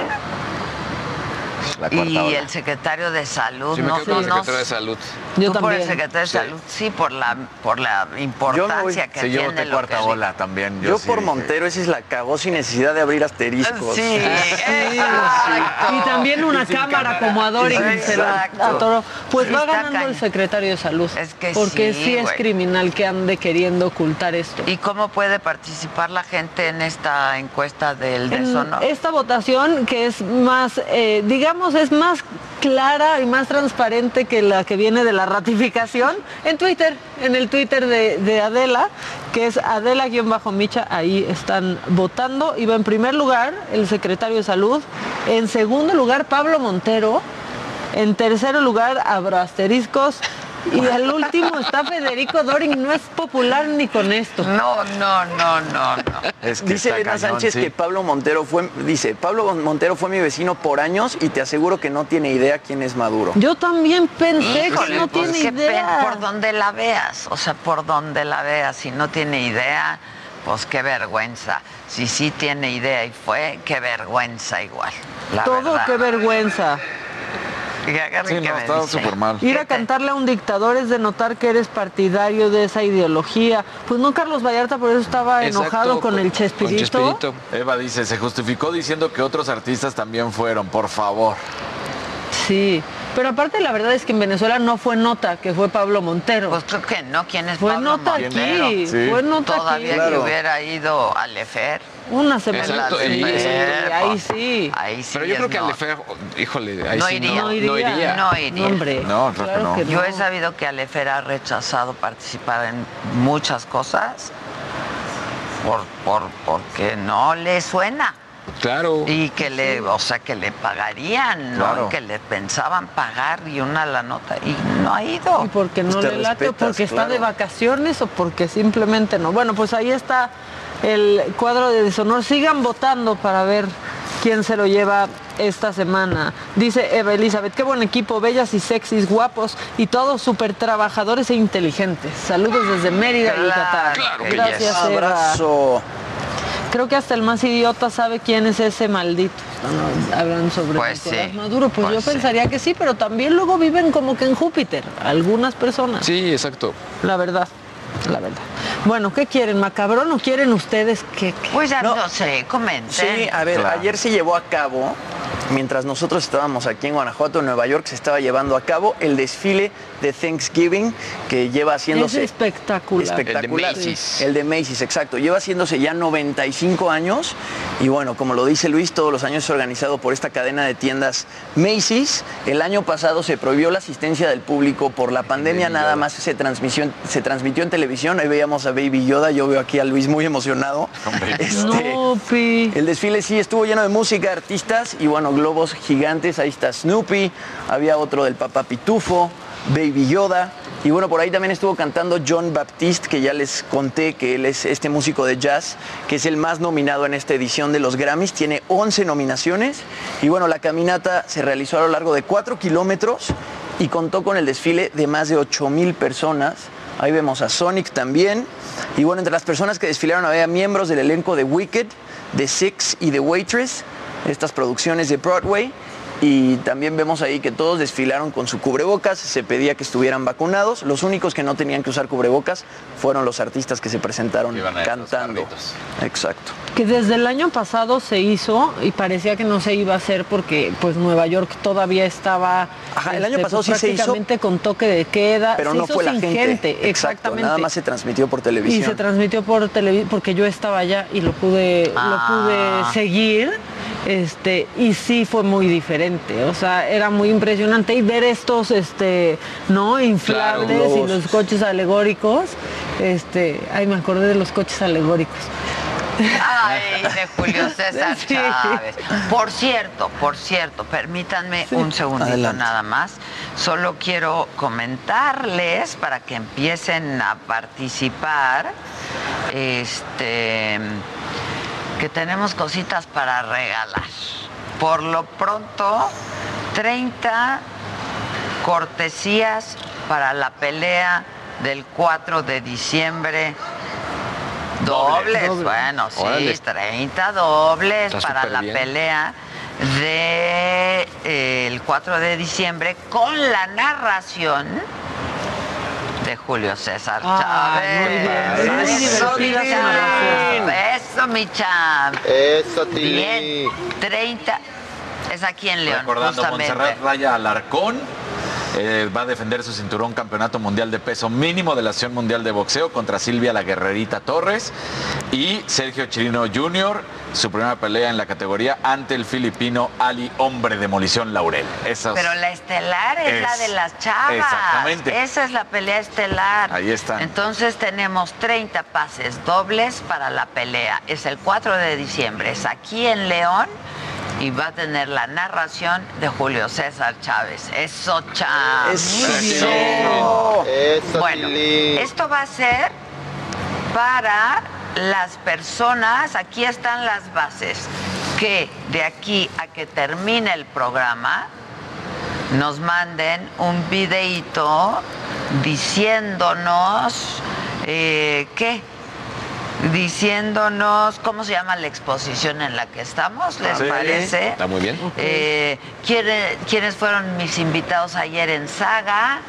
S: La cuarta
A: y
S: ola.
A: el secretario de salud.
O: Sí, me
A: no,
O: quedo con el
A: no,
O: secretario de salud.
N: Yo
A: tú por el
N: también.
A: secretario de
S: Sí.
A: salud, sí, por la, por la importancia que
S: Sí, yo
A: tiene lo
S: cuarta
A: que
S: ola también.
R: Yo,
S: sí
R: por Montero, ese es la cagó sin necesidad de abrir asteriscos.
A: Sí, *laughs* exacto.
N: Y también una cámara como a Dorin se la
A: Exacto.
N: atoró. Pues
A: Sí,
N: va ganando el secretario de salud.
A: Es que
N: porque
A: sí,
N: sí, es
A: güey.
N: criminal que ande queriendo ocultar esto.
A: ¿Y cómo puede participar la gente en esta encuesta del
N: En
A: deshonor?
N: esta votación que es más, eh, digamos, es más clara y más transparente que la que viene de la ratificación, en Twitter, en el Twitter de, de Adela, que es Adela-Micha, ahí están votando. Y va en primer lugar el secretario de Salud, en segundo lugar Pablo Montero, en tercer lugar Abro Asteriscos. Y al último está Federico Doring, no es popular ni con esto.
A: No, no, no, no, no.
S: Es que
R: Dice Elena
S: cañón,
R: Sánchez
S: sí.
R: que Pablo Montero fue, dice, Pablo Montero fue mi vecino por años y te aseguro que no tiene idea quién es Maduro.
N: Yo también pensé
A: Híjole,
N: que no
A: pues
N: tiene idea.
A: por donde la veas, o sea, por donde la veas, si no tiene idea, pues qué vergüenza. Si sí tiene idea y fue, qué vergüenza igual. La
N: Todo
A: verdad.
N: qué vergüenza.
A: Agarren
S: Sí,
A: que
S: no,
A: me
S: súper mal.
N: Ir a cantarle a un dictador es denotar que eres partidario de esa ideología. Pues no, Carlos Vallarta por eso estaba
O: Exacto,
N: enojado con el
O: con
N: Chespirito.
O: Chespirito.
S: Eva dice, se justificó diciendo que otros artistas también fueron, por favor.
N: Sí, pero aparte la verdad es que en Venezuela no fue nota que fue Pablo Montero.
A: Pues creo que no, ¿quién es
N: fue
A: Pablo
N: nota
A: Montero?
N: aquí,
S: Sí.
N: fue nota
A: Todavía
N: aquí.
A: que
R: Claro.
A: hubiera ido a Lefer.
N: Una semana.
O: Exacto,
N: sí,
O: y-
N: ahí sí.
A: Ahí sí
O: Pero yo creo que
A: no.
O: Alefer, híjole, ahí
A: No
O: sí
A: iría.
O: no,
N: No
O: no
N: iría.
A: No iría.
N: No, hombre.
S: No, creo que no.
A: Yo
N: no.
A: he sabido que Alefer ha rechazado participar en muchas cosas por, por, porque no le suena.
O: Claro.
A: Y que le, o sea, que le pagarían, ¿no?
S: Claro.
A: Y que le pensaban pagar y una la nota y no ha ido.
N: Y porque no
R: Pues
N: le late, porque está de vacaciones o porque simplemente no. Bueno, pues ahí está el cuadro de deshonor. Sigan votando para ver quién se lo lleva esta semana. Dice Eva Elizabeth, qué buen equipo, bellas y sexys, guapos y todos súper trabajadores e inteligentes. Saludos desde Mérida,
A: Claro, claro que
N: Gracias,
A: yes.
N: Eva.
R: Abrazo.
N: Creo que hasta el más idiota sabe quién es ese maldito. Hablando sobre
A: Pues
N: Nicolás
A: sí,
N: Maduro. Pues,
A: pues
N: yo
A: sí.
N: pensaría que sí, pero también luego viven como que en Júpiter, algunas personas.
O: Sí, exacto.
N: La verdad, la verdad. Bueno, ¿qué quieren, macabrón o quieren ustedes que
A: Pues ya no,
R: No.
A: sé, comenten.
R: Sí, a ver,
O: Claro.
R: ayer se llevó a cabo, mientras nosotros estábamos aquí en Guanajuato, en Nueva York, se estaba llevando a cabo el desfile de Thanksgiving que lleva
N: es
R: haciéndose
N: espectacular?
R: espectacular.
O: El de Macy's.
R: El de Macy's, exacto. Lleva haciéndose ya 95 años y bueno, como lo dice Luis, todos los años es organizado por esta cadena de tiendas Macy's. El año pasado se prohibió la asistencia del público por la pandemia,
O: Baby
R: nada
O: Yoda.
R: más se transmisión, se transmitió en televisión. Ahí veíamos a Baby Yoda, yo veo aquí a Luis muy emocionado. *laughs* Este,
N: Snoopy.
R: el desfile sí estuvo lleno de música, artistas y bueno, globos gigantes. Ahí está Snoopy, había otro del Papá Pitufo, Baby Yoda. Y bueno, por ahí también estuvo cantando John Baptiste, que ya les conté que él es este músico de jazz, que es el más nominado en esta edición de los Grammys. Tiene 11 nominaciones. Y bueno, la caminata se realizó a lo largo de 4 kilómetros y contó con el desfile de más de 8 mil personas. Ahí vemos a Sonic también. Y bueno, entre las personas que desfilaron había miembros del elenco de Wicked, de Six y de Waitress, estas producciones de Broadway. Y también vemos ahí que todos desfilaron con su cubrebocas, se pedía que estuvieran vacunados. Los únicos que no tenían que usar cubrebocas fueron los artistas que se presentaron cantando. Exacto.
N: Que desde el año pasado se hizo y parecía que no se iba a hacer porque pues Nueva York todavía estaba
R: Ajá, el
N: este,
R: año pasado
N: pues,
R: sí se hizo,
N: prácticamente con toque de queda.
R: Pero
N: Se
R: no
N: hizo
R: fue la
N: sin
R: gente. Exacto,
N: exactamente.
R: Nada más se transmitió por
N: y
R: televisión.
N: se transmitió por televisión porque yo estaba allá y lo pude
A: Ah.
N: lo pude seguir este y sí fue muy diferente o sea era muy impresionante y ver estos este no inflables
R: Claro,
N: y los coches alegóricos este ay me acordé de los coches alegóricos
A: Ay, *laughs* de Julio César
N: Sí.
A: Chávez. Por cierto, por cierto, permítanme un segundito
R: Adelante.
A: nada más. Solo quiero comentarles para que empiecen a participar. Este que tenemos cositas para regalar. Por lo pronto, 30 cortesías para la pelea del 4 de diciembre. Dobles,
O: Doble.
A: bueno, sí,
O: Órale.
A: 30 dobles
O: Está
A: para la
O: bien.
A: pelea de eh, el 4 de diciembre con la narración de Julio César
N: Ah,
A: Chávez.
N: muy bien. Muy
A: Eso, mi
N: narración.
A: Eso, mi champ.
T: Eso,
A: Bien, 30. Es aquí en León,
S: Recordando,
A: justamente.
S: Montserrat Raya Alarcón eh, va a defender su cinturón campeonato mundial de peso mínimo de la Asociación Mundial de Boxeo contra Silvia la Guerrerita Torres y Sergio Chirino Jr., su primera pelea en la categoría ante el filipino Ali Hombre Demolición Laurel. Esas-
A: Pero la estelar es, la
S: Es-
A: de las chavas.
S: exactamente.
A: Esa es la pelea estelar.
S: Ahí están.
A: Entonces tenemos 30 pases dobles para la pelea. Es el 4 de diciembre. Es aquí en León y va a tener la narración de Julio César Chávez. Eso, Chávez.
R: Eso.
T: Eso,
A: Bueno, esto va a ser para las personas, aquí están las bases, que de aquí a que termine el programa nos manden un videíto diciéndonos eh, qué diciéndonos cómo se llama la exposición en la que estamos, ¿les
O: Sí.
A: parece?
O: Está muy bien.
A: Eh, ¿quiere- ¿Quiénes fueron mis invitados ayer en Saga?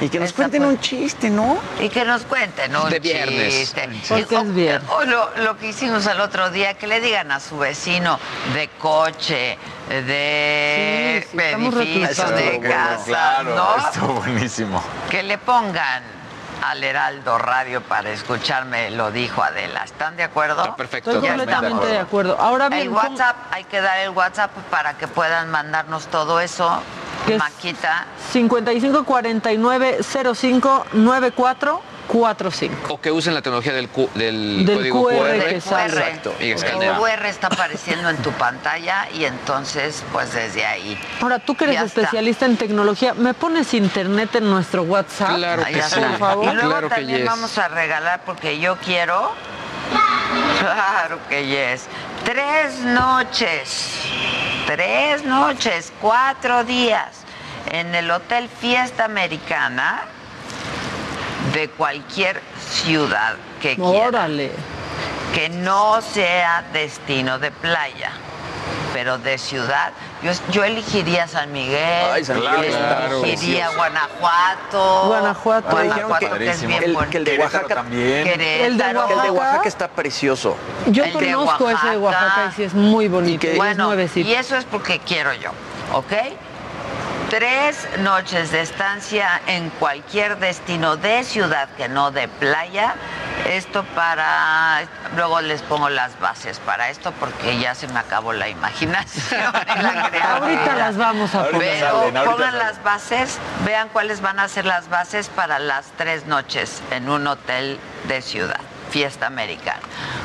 R: Y que nos
A: Esta
R: cuenten un chiste, ¿no?
A: Y que nos cuenten un
O: De viernes.
A: chiste.
N: Porque es viernes.
A: O lo, lo que hicimos el otro día, que le digan a su vecino de coche, de
N: Sí,
A: edificio, de
S: bueno,
A: casa,
S: claro,
A: ¿no?
S: estuvo buenísimo.
A: Que le pongan al Heraldo Radio para escucharme, lo dijo Adela. ¿Están de acuerdo?
O: Está perfecto.
N: estoy completamente de acuerdo ahora bien
A: El
N: ¿cómo-
A: WhatsApp, hay que dar el WhatsApp para que puedan mandarnos todo eso.
N: ¿Qué es?
A: Maquita.
N: 55 49 05 94 45
O: O que usen la tecnología del, Q- del,
N: Del
O: código
N: QR
O: QR.
N: que
A: El
N: sale.
A: QR.
O: Exacto. Y
A: El
O: escanea.
A: QR está apareciendo en tu pantalla y entonces, pues desde ahí.
N: Ahora, tú que eres
A: está.
N: especialista en tecnología, ¿me pones internet en nuestro WhatsApp?
O: Claro que sí.
N: Por favor.
A: Y luego
O: Claro que
A: también
O: yes.
A: vamos a regalar porque yo quiero. Claro que yes. Tres noches tres noches, cuatro días en el Hotel Fiesta Americana de cualquier ciudad que quiera.
N: Órale.
A: Que no sea destino de playa, pero de ciudad. Yo, yo elegiría San Miguel,
R: Ay, San Miguel
A: elegiría. Guanajuato.
N: Guanajuato.
A: Guanajuato,
R: que,
A: que es bien
R: el,
A: bonito.
R: que el de Oaxaca
S: también.
A: Querétaro.
N: El de
R: el
N: Oaxaca.
R: Oaxaca está precioso.
N: Yo
A: El de
N: conozco ese de
A: Oaxaca.
N: Oaxaca y sí es muy bonito.
R: Y que-
N: y es
A: Bueno,
N: nuevecito.
A: y eso es porque quiero yo, ¿ok? Tres noches de estancia en cualquier destino de ciudad que no de playa. Esto para... Luego les pongo las bases para esto porque ya se me acabó la imaginación y la. *laughs*
N: Ahorita las vamos a poner.
A: Pero
S: salen,
A: pongan
S: salen.
A: las bases, vean cuáles van a ser las bases para las tres noches en un hotel de ciudad, fiesta americana.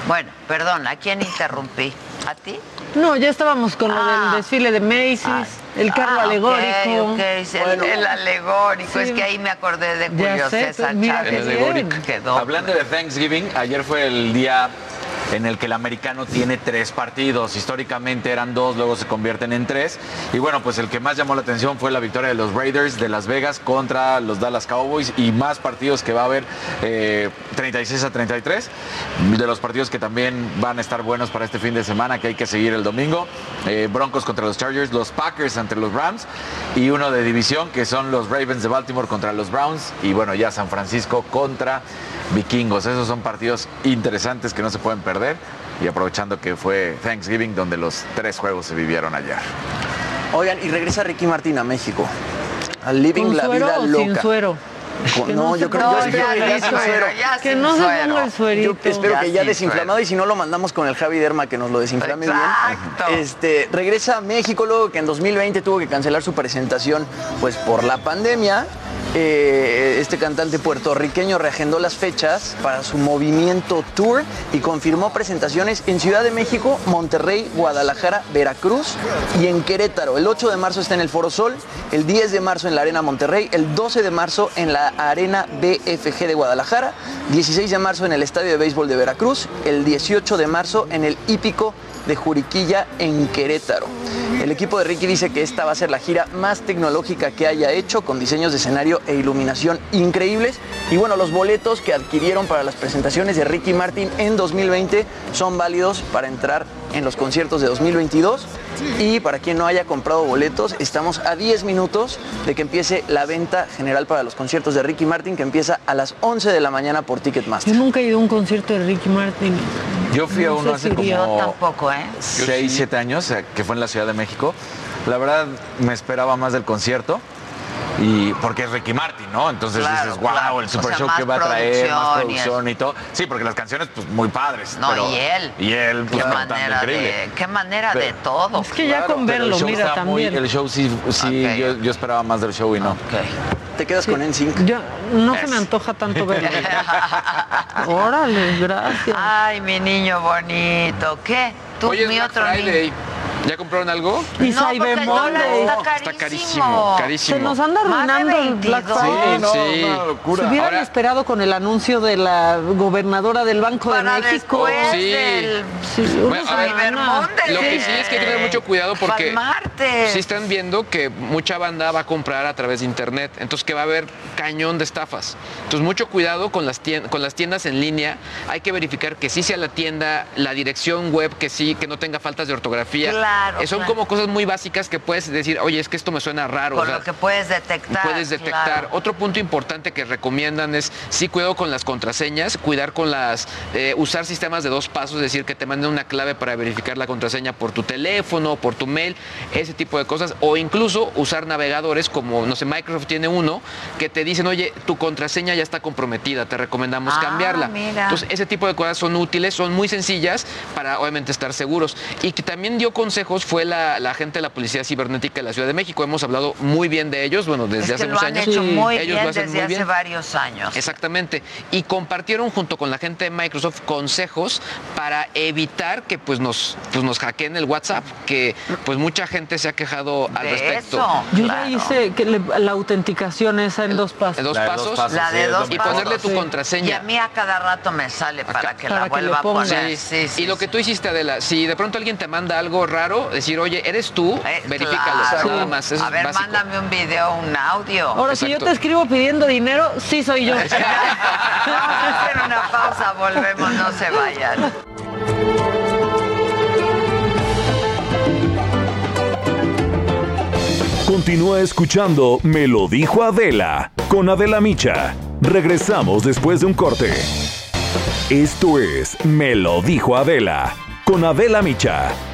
A: Bueno, perdón, ¿a quién interrumpí? ¿A ti?
N: No, ya estábamos con lo
A: Ah.
N: del desfile de Macy's, el carro
A: Ah,
N: alegórico.
A: el-
R: Bueno.
A: el, alegórico,
N: Sí.
A: es que ahí me acordé de
N: Ya
A: Julio
N: sé,
A: César
N: mira
A: Chávez. Quedó.
S: Hablando de Thanksgiving, ayer fue el día en el que el americano tiene tres partidos. Históricamente eran dos, luego se convierten en tres. Y bueno, pues el que más llamó la atención fue la victoria de los Raiders de Las Vegas contra los Dallas Cowboys y más partidos que va a haber eh, 36 a 33. De los partidos que también van a estar buenos para este fin de semana, que hay que seguir el domingo. Eh, Broncos contra los Chargers, los Packers ante los Rams y uno de división que son los Ravens de Baltimore contra los Browns y bueno, ya San Francisco contra Vikingos. Esos son partidos interesantes que no se pueden perder y aprovechando que fue Thanksgiving donde los tres juegos se vivieron ayer.
R: Oigan, y regresa Ricky Martin a México. Al Living
N: ¿Con
R: la
N: suero
R: vida
N: o
R: loca.
N: sin suero? Que
R: no,
N: no
R: yo creo yo que ya suero.
N: Que no se ponga el suerito.
R: Yo espero
A: Ya
R: que ya
A: sin
R: desinflamado
A: suero.
R: y si no lo mandamos con el Javi Derma que nos lo desinflame
A: Exacto.
R: bien. Este, regresa a México luego que en 2020 tuvo que cancelar su presentación pues por la pandemia. Eh, este cantante puertorriqueño reagendó las fechas para su movimiento tour y confirmó presentaciones en Ciudad de México, Monterrey, Guadalajara, Veracruz y en Querétaro. El 8 de marzo está en el Foro Sol, el 10 de marzo en la Arena Monterrey, el 12 de marzo en la Arena BFG de Guadalajara, 16 de marzo en el Estadio de Béisbol de Veracruz, el 18 de marzo en el Hípico de Juriquilla en Querétaro. El equipo de Ricky dice que esta va a ser la gira más tecnológica que haya hecho, con diseños de escenario e iluminación increíbles. Y bueno, los boletos que adquirieron para las presentaciones de Ricky Martin en 2020 son válidos para entrar en los conciertos de 2022. Y para quien no haya comprado boletos, estamos a 10 minutos de que empiece la venta general para los conciertos de Ricky Martin, que empieza a las 11 de la mañana por Ticketmaster.
N: Yo nunca he ido a un concierto de Ricky Martin.
S: Yo fui a
N: No
S: uno hace como
A: Tampoco, ¿eh?
S: 6, 7 años, eh, que fue en la Ciudad de México. La verdad, me esperaba más del concierto. Y porque es Ricky Martin, ¿no? Entonces
A: Claro,
S: dices, wow,
A: claro.
S: el
A: O
S: super
A: sea,
S: show que va a traer, más
A: producción y
S: y, todo. Sí, porque las canciones, pues muy padres.
A: No,
S: pero-
A: y él.
S: Y él, pues
A: qué manera
S: increíble.
A: de, qué manera de
S: Pero-
A: todo.
N: Es que ya con verlo,
S: show
N: mira,
S: estaba muy-
N: también.
S: el show sí, sí
A: Ok.
S: yo, yo esperaba más del show y no.
R: ¿Te quedas con NSYNC?
N: Yo, no se
S: Es.
N: me antoja tanto verlo. *laughs* Órale, gracias.
A: Ay, mi niño bonito. ¿Qué? Tú,
O: Hoy es
A: mi
O: Black
A: otro niño.
O: ¿Ya compraron algo?
N: Y
A: No,
N: Cyber
A: porque el dólar
N: Monday.
A: está
O: Está
A: carísimo.
O: carísimo, carísimo.
N: Se nos anda arruinando el Black
A: 22.
N: Friday.
S: Sí, no,
O: Sí.
S: una locura.
N: Se hubieran
O: Ahora-
N: esperado con el anuncio de la gobernadora del Banco
A: Para
N: de México.
O: Sí.
A: del
N: Sí,
O: Bueno, a ver. Lo que sí es que hay que tener mucho cuidado porque sí están viendo que mucha banda va a comprar a través de internet, entonces que va a haber cañón de estafas. Entonces mucho cuidado con las tiendas, con las tiendas en línea. Hay que verificar que sí sea la tienda, la dirección web, que sí, que no tenga faltas de ortografía.
A: Claro,
O: Eh, Son
A: claro.
O: como cosas muy básicas que puedes decir, oye, es que esto me suena raro.
A: Con
O: o sea,
A: lo que puedes detectar.
O: puedes detectar.
A: claro.
O: Otro punto importante que recomiendan es sí cuidado con las contraseñas, cuidar con las, eh, usar sistemas de dos pasos, es decir, que te manden una clave para verificar la contraseña por tu teléfono, por tu mail, ese tipo de cosas, o incluso usar navegadores como, no sé, Microsoft tiene uno que te dicen, oye, tu contraseña ya está comprometida, te recomendamos
A: Ah,
O: cambiarla.
A: mira.
O: Entonces, ese tipo de cosas son útiles, son muy sencillas para obviamente estar seguros. Y que también dio consejos fue la, la gente de la Policía Cibernética de la Ciudad de México. Hemos hablado muy bien de ellos, bueno, desde
A: Es que
O: hace unos años.
A: hecho muy
O: ellos
A: bien
O: lo hacen
A: desde
O: muy
A: hace
O: bien.
A: varios años.
O: Exactamente. Y compartieron junto con la gente de Microsoft consejos para evitar que pues nos, pues nos hackeen el WhatsApp, que pues mucha gente se ha quejado al
A: De
O: respecto.
A: eso.
N: Yo
A: Claro.
N: ya hice que le- la autenticación esa en dos pasos.
O: En dos
S: La de dos
O: pasos,
A: La de dos
O: y
A: pasos.
O: ponerle tu
N: Sí.
A: Y a
O: contraseña.
A: mí a cada rato me sale para que
N: Para
A: la vuelva a poner.
O: Sí.
A: Sí, sí,
O: y lo que tú hiciste, Adela, si de pronto alguien te manda algo raro, claro, decir, oye, eres tú, verifícalo,
A: Eh, Claro.
O: nada más. Eso
A: A
O: es
A: ver,
O: básico.
A: mándame un video, un audio.
N: Ahora, si yo te escribo pidiendo dinero, sí soy yo. *laughs* *laughs*
A: Vamos a hacer una pausa, volvemos, no se vayan.
I: Continúa escuchando Me lo dijo Adela con Adela Micha. Regresamos después de un corte. Esto es Me lo dijo Adela con Adela Micha.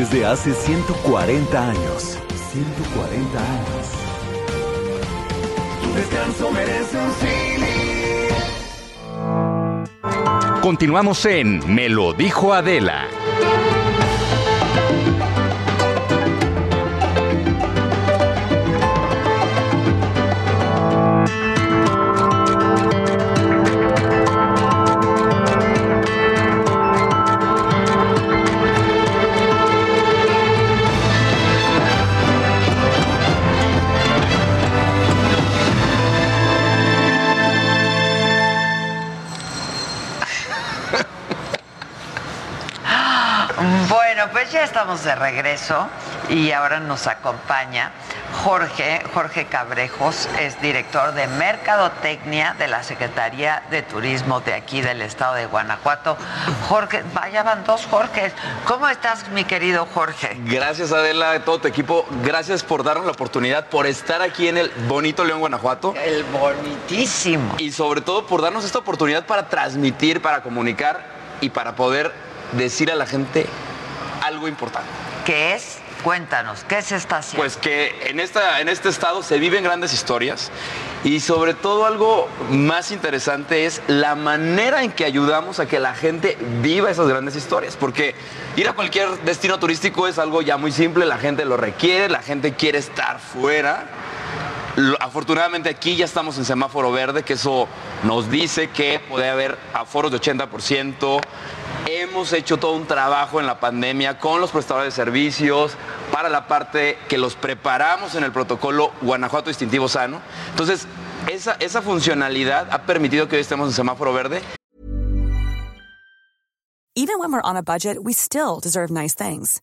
I: Desde hace 140 años. 140 años.
U: Tu descanso merece un
L: Continuamos en Me lo dijo Adela.
A: Pues ya estamos de regreso y ahora nos acompaña Jorge, Jorge Cabrejos, es director de Mercadotecnia de la Secretaría de Turismo de aquí del estado de Guanajuato. Jorge, vaya van dos Jorges. ¿Cómo estás, mi querido Jorge?
V: Gracias Adela, a todo tu equipo. Gracias por darnos la oportunidad, por estar aquí en el bonito León, Guanajuato.
A: El bonitísimo.
V: Y sobre todo por darnos esta oportunidad para transmitir, para comunicar y para poder decir a la gente algo importante.
A: ¿Qué es? Cuéntanos, ¿qué se está haciendo?
V: Pues que en, esta, en este estado se viven grandes historias y sobre todo algo más interesante es la manera en que ayudamos a que la gente viva esas grandes historias. Porque ir a cualquier destino turístico es algo ya muy simple, la gente lo requiere, la gente quiere estar fuera. Afortunadamente aquí ya estamos en semáforo verde, que eso nos dice que puede haber aforos de 80%. Hemos hecho todo un trabajo en la pandemia con los prestadores de servicios para la parte que los preparamos en el protocolo Guanajuato Distintivo Sano. Entonces, esa, esa funcionalidad ha permitido que hoy estemos en semáforo verde
W: Even when we're on a budget, we still deserve nice things.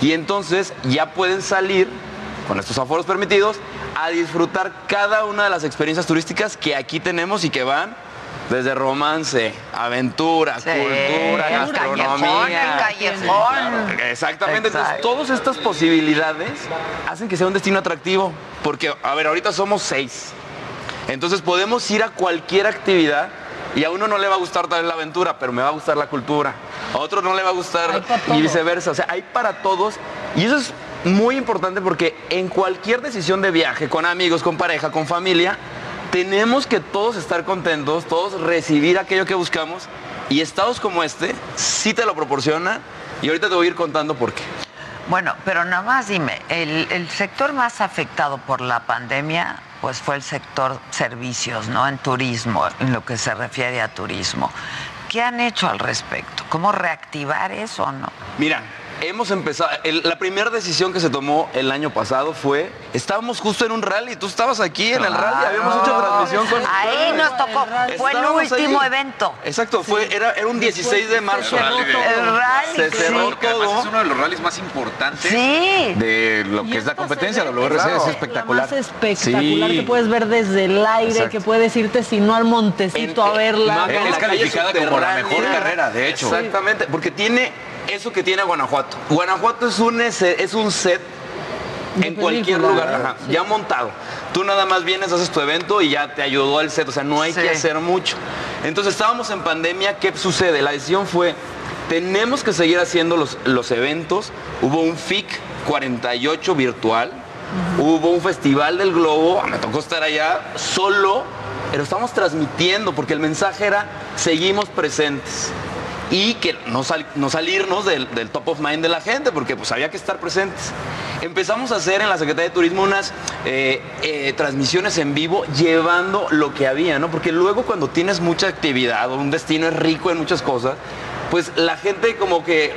V: Y entonces ya pueden salir con estos aforos permitidos a disfrutar cada una de las experiencias turísticas que aquí tenemos y que van desde romance, aventura, cultura, gastronomía.
A: callejón, el callejón.
V: Exactamente, entonces
A: Exacto.
V: todas estas posibilidades hacen que sea un destino atractivo, porque, a ver, ahorita somos seis, entonces podemos ir a cualquier actividad y a uno no le va a gustar tal vez la aventura, pero me va a gustar la cultura, a otro no le va a gustar y viceversa, o sea, hay para todos y eso es muy importante porque en cualquier decisión de viaje, con amigos, con pareja, con familia, tenemos que todos estar contentos, todos recibir aquello que buscamos y estados como este sí te lo proporcionan y ahorita te voy a ir contando por qué.
A: Bueno, pero nada más dime, el, el sector más afectado por la pandemia, pues fue el sector servicios, ¿no? En turismo, en lo que se refiere a turismo. ¿Qué han hecho al respecto? ¿Cómo reactivar eso, no?
V: Mira, hemos empezado, el- la primera decisión que se tomó el año pasado fue, estábamos justo en un rally, tú estabas aquí en el rally, habíamos hecho transmisión con...
A: Ahí nos tocó, fue el último
V: ahí.
A: evento.
V: Exacto, fue, era, era un 16 de marzo.
A: cerró todo. El rally,
V: Se cerró
A: sí.
V: todo.
S: Es uno de los rallies más importantes
A: Sí.
S: de lo que es la competencia. WRC es espectacular.
N: Más espectacular que puedes ver desde el aire,
S: Exacto.
N: que puedes irte si no al montecito a verla.
S: Es
V: la
S: calificada como la mejor carrera, de hecho.
V: Exactamente, porque tiene eso que tiene Guanajuato. Guanajuato es un, es un set en cualquier lugar, ya montado. Tú nada más vienes, haces tu evento y ya te ayudó el set, o sea, no hay
A: Sí.
V: que hacer mucho. Entonces estábamos en pandemia, ¿qué sucede? La decisión fue, tenemos que seguir haciendo los, los eventos. Hubo un FIC 48 virtual, hubo un festival del globo, me tocó estar allá solo, pero estamos transmitiendo porque el mensaje era, seguimos presentes y que no, sal- no salirnos del, top of mind de la gente, porque pues había que estar presentes. Empezamos a hacer en la Secretaría de Turismo unas eh, eh, transmisiones en vivo llevando lo que había, ¿no? Porque luego cuando tienes mucha actividad o un destino es rico en muchas cosas, pues la gente como que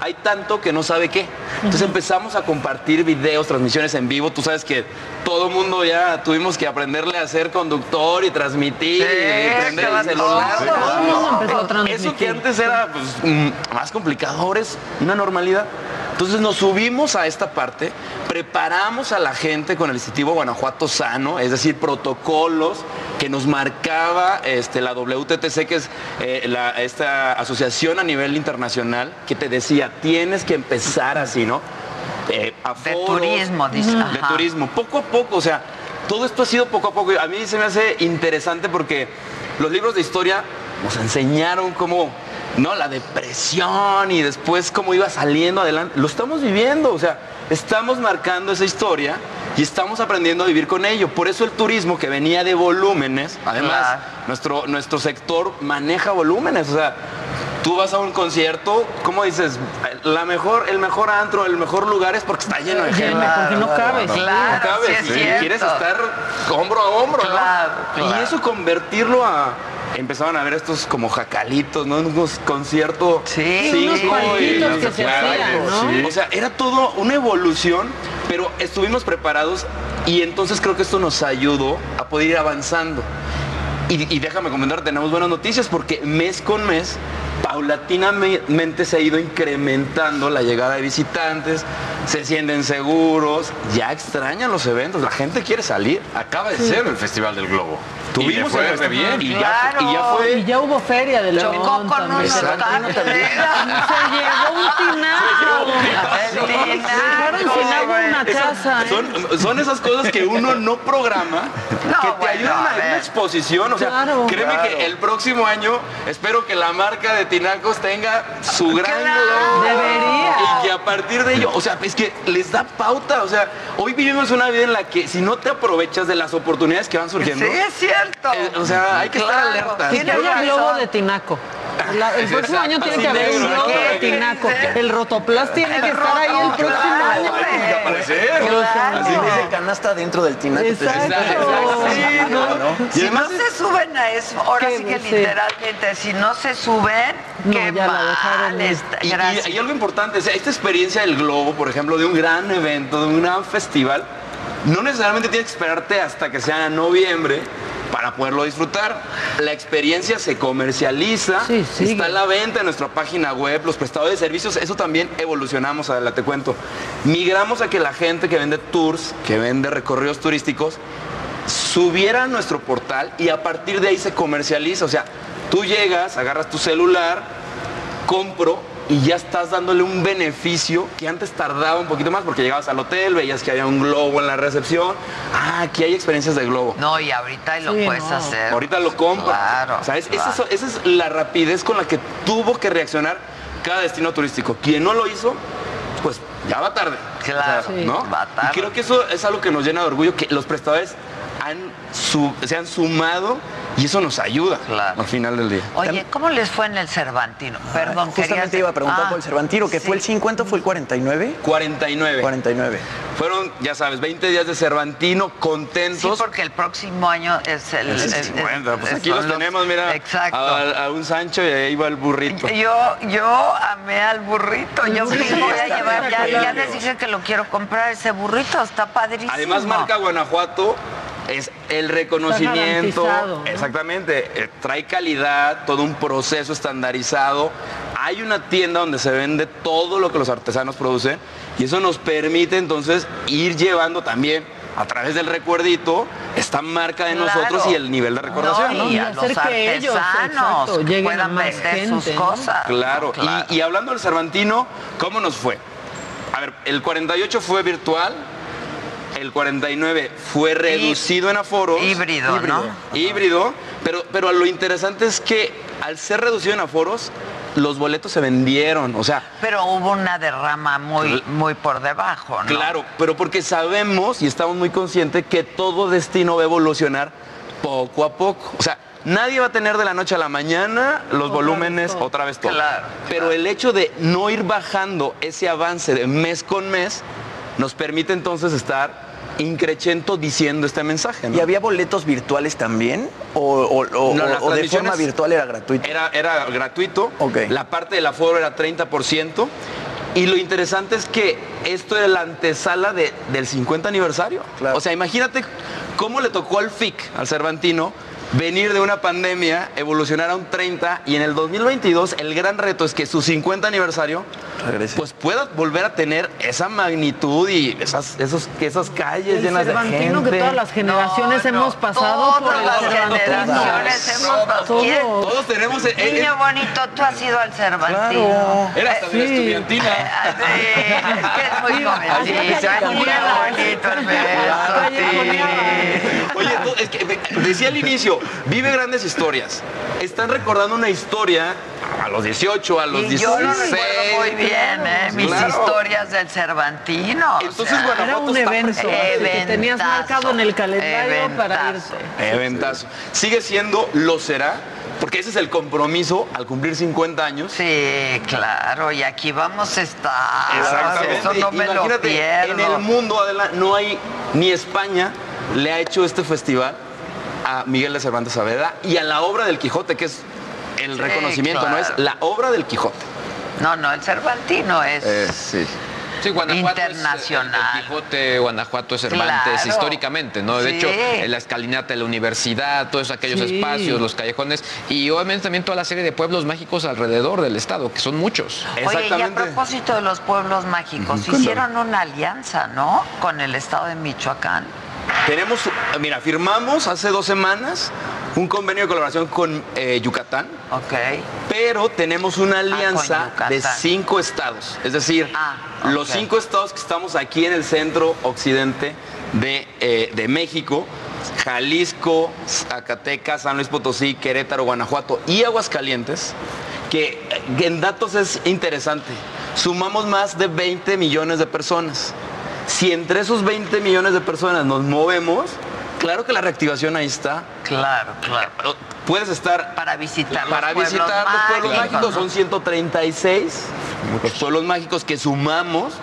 V: hay tanto que no sabe qué. Entonces empezamos a compartir videos, transmisiones en vivo. Tú sabes que todo mundo ya tuvimos que aprenderle a ser conductor y transmitir y prender el celular. Eso que antes era pues, mm, más complicado, ahora es una normalidad. Entonces nos subimos a esta parte, preparamos a la gente con el distintivo Guanajuato Sano, es decir, protocolos que nos marcaba este, la WTTC, que es eh, la- esta asociación a nivel internacional, que te decía, tienes que empezar así, ¿no? Eh, aforos,
A: turismo, dice.
V: De
A: Ajá.
V: turismo, poco a poco, o sea, todo esto ha sido poco a poco. A mí se me hace interesante porque los libros de historia nos enseñaron cómo, ¿no? La depresión y después cómo iba saliendo adelante. Lo estamos viviendo, o sea, estamos marcando esa historia y estamos aprendiendo a vivir con ello. Por eso el turismo que venía de volúmenes, además, nuestro, nuestro sector maneja volúmenes, o sea, Tú vas a un concierto, ¿cómo dices? La mejor, el mejor antro, el mejor lugar es porque está lleno de gente.
N: Porque no cabes.
A: Claro,
V: no cabes.
A: sí es
V: y quieres estar hombro a hombro. Y eso convertirlo a empezaban a ver estos como jacalitos, ¿no? Unos conciertos
A: Sí,
V: cinco
A: unos
V: y-
A: que se hacían, ¿no?
V: sí. O sea, era todo una evolución, pero estuvimos preparados y entonces creo que esto nos ayudó a poder ir avanzando. Y, y déjame comentar, tenemos buenas noticias porque mes con mes, paulatinamente se ha ido incrementando la llegada de visitantes, se sienten seguros, ya extrañan los eventos, la gente quiere salir.
S: Acaba de ser el Festival del Globo.
V: Tuvimos
S: y le fue
V: el-
S: bien.
V: y ya, y ya fue
N: Y ya hubo feria de León
A: Chocó con
N: también.
A: unos. *laughs*
N: Se llevó un tinaco. Dejaron sin agua una casa. ¿eh?
V: son, son esas cosas que uno no programa,
A: No,
V: que te
A: bueno,
V: ayudan
A: a
V: una exposición. O sea,
N: Claro.
V: créeme
A: Claro.
V: que el próximo año espero que la marca de Tinacos tenga su gran.
N: Debería.
V: Y que a partir de ello, o sea, es que les da pauta. O sea, hoy vivimos una vida en la que si no te aprovechas de las oportunidades que van surgiendo,
A: Sí, es cierto.
V: Eh, o sea, hay que estar
A: Claro.
V: alerta.
A: Tiene razón.
N: globo de tinaco. La- el próximo año tiene
V: Así
N: que haber un globo de tinaco. El rotoplas tiene que estar ahí el próximo
A: claro,
N: año.
A: hombre.
V: que aparecer.
A: Claro.
R: Así dice canasta dentro del tinaco.
N: Exacto.
V: Sí, no,
R: ¿no?
V: Y
A: Si no se suben a eso, ahora sí que literalmente, si no se suben,
N: No,
A: qué
N: ya
A: mal está.
V: Y, y- y algo importante, o sea, esta experiencia del globo, por ejemplo, de un gran evento, de un gran festival, no necesariamente tienes que esperarte hasta que sea noviembre para poderlo disfrutar. La experiencia se comercializa,
N: Sí,
V: está a la venta en nuestra página web, los prestadores de servicios, eso también evolucionamos, adelante te cuento. Migramos a que la gente que vende tours, que vende recorridos turísticos, subiera a nuestro portal y a partir de ahí se comercializa. O sea, tú llegas, agarras tu celular, compro y ya estás dándole un beneficio que antes tardaba un poquito más porque llegabas al hotel, veías que había un globo en la recepción. Ah, aquí hay experiencias de globo.
A: No, y ahorita lo
N: Sí,
A: puedes
N: no.
A: hacer.
V: Ahorita lo compras.
A: Claro,
V: ¿Sabes? Esa, es, esa es la rapidez con la que tuvo que reaccionar cada destino turístico. Quien no lo hizo, pues ya va tarde.
A: Claro,
V: O sea, ¿no?
A: va tarde.
V: Y creo que eso es algo que nos llena de orgullo, que los prestadores han su- se han sumado y eso nos ayuda
A: Claro.
V: al final del día.
A: Oye, ¿cómo les fue en el Cervantino? Perdón,
R: Justamente
A: querías-
R: iba a preguntar
A: Ah,
R: por el Cervantino, que
A: sí.
R: fue el 50 o fue el 49?
V: 49.
R: 49.
V: Fueron, ya sabes, 20 días de Cervantino,
A: Sí,
V: contentos.
A: porque el próximo año es el...
V: El
A: el-
V: 50, pues
A: es-
V: aquí los
A: los-
V: tenemos, mira,
A: Exacto.
V: A, a un Sancho y ahí va el burrito.
A: Yo, yo amé al burrito. Yo me
N: Sí,
A: voy a llevar. Ya les dije que lo quiero comprar ese burrito. Está padrísimo.
V: Además, marca Guanajuato es el reconocimiento. Exactamente. eh, trae calidad, todo un proceso estandarizado. Hay una tienda donde se vende todo lo que los artesanos producen y eso nos permite entonces ir llevando también a través del recuerdito esta marca de
A: Claro.
V: nosotros y el nivel de recordación.
A: No, y a los artesanos puedan vender sus cosas.
V: Claro,
A: No, claro.
V: Y, y hablando del Cervantino, ¿cómo nos fue? A ver, el 48 fue virtual, el 49 fue reducido en aforos.
A: Híbrido, ¿no?
V: Híbrido, pero, pero lo interesante es que al ser reducido en aforos, los boletos se vendieron, o sea,
A: Pero hubo una derrama muy, muy por debajo, ¿no?
V: Claro, pero porque sabemos y estamos muy conscientes que todo destino va a evolucionar poco a poco. O sea, nadie va a tener de la noche a la mañana los volúmenes otra vez todo. pero el hecho de no ir bajando ese avance de mes con mes nos permite entonces estar increchento diciendo este mensaje. ¿no?
R: ¿Y había boletos virtuales también? ¿O, o- o-
V: No, las
R: o de forma virtual era gratuito?
V: Era, era gratuito. La parte del aforo era 30%. Y lo interesante es que esto era la antesala de- del 50 aniversario. O sea, imagínate cómo le tocó al FIC, al Cervantino, venir de una pandemia, evolucionar a un 30 y en el 2022 el gran reto es que su 50 aniversario pues pueda volver a tener esa magnitud y esas, esos, esas calles
N: El
V: llenas de
N: Cervantino
V: gente.
N: que todas las generaciones hemos pasado por el
A: las generaciones hemos pasado.
V: Todos tenemos... eh, eh,
A: Niño bonito, tú has ido al Cervantino.
V: Era hasta de la estudiantina.
A: Es muy jovencito, es muy bonito el beso,
V: Oye, tú, es que decía al inicio, vive grandes historias. Están recordando una historia a los 18, a los
A: Y
V: 16.
A: yo lo recuerdo muy bien, ¿eh? Mis
V: Claro.
A: historias del Cervantino.
V: Entonces, Guanajuato
N: Era un evento que tenías marcado en el calendario para irte.
V: Eventazo. Sigue siendo, lo será, porque ese es el compromiso al cumplir 50 años.
A: Sí, claro, y aquí vamos a estar.
V: Exactamente.
A: Eso no me lo
V: Imagínate,
A: pierdo.
V: En el mundo, Adela, no hay, ni España le ha hecho este festival a Miguel de Cervantes Saavedra y a la obra del Quijote, que es el
A: Sí,
V: reconocimiento, ¿no? Es la obra del Quijote.
A: No, no, el Cervantino es
V: Eh, sí.
O: Sí, Guanajuato
A: internacional.
O: es el Quijote, Guanajuato es Cervantes,
A: Claro.
O: históricamente, ¿no? De
A: Sí.
O: hecho, en la escalinata de la universidad, todos aquellos
A: Sí.
O: espacios, los callejones, y obviamente también toda la serie de pueblos mágicos alrededor del estado, que son muchos.
A: Oye, y a propósito de los pueblos mágicos, hicieron una alianza, ¿no? Con el estado de Michoacán.
V: Tenemos, mira, firmamos hace dos semanas un convenio de colaboración con eh, Yucatán.
A: Ok.
V: Pero tenemos una alianza
A: Yucatán.
V: de cinco estados. Es decir, los
A: ok.
V: cinco estados que estamos aquí en el centro occidente de, eh, de México. Jalisco, Zacatecas, San Luis Potosí, Querétaro, Guanajuato y Aguascalientes, que eh, en datos es interesante. Sumamos más de 20 millones de personas. Si entre esos 20 millones de personas nos movemos, claro que la reactivación ahí está.
A: Claro, claro.
V: Puedes estar
A: para visitar los
V: para
A: pueblos
V: visitar los pueblos
A: mágicos,
V: mágicos.
A: ¿no?
V: Son 136 los pueblos mágicos que sumamos.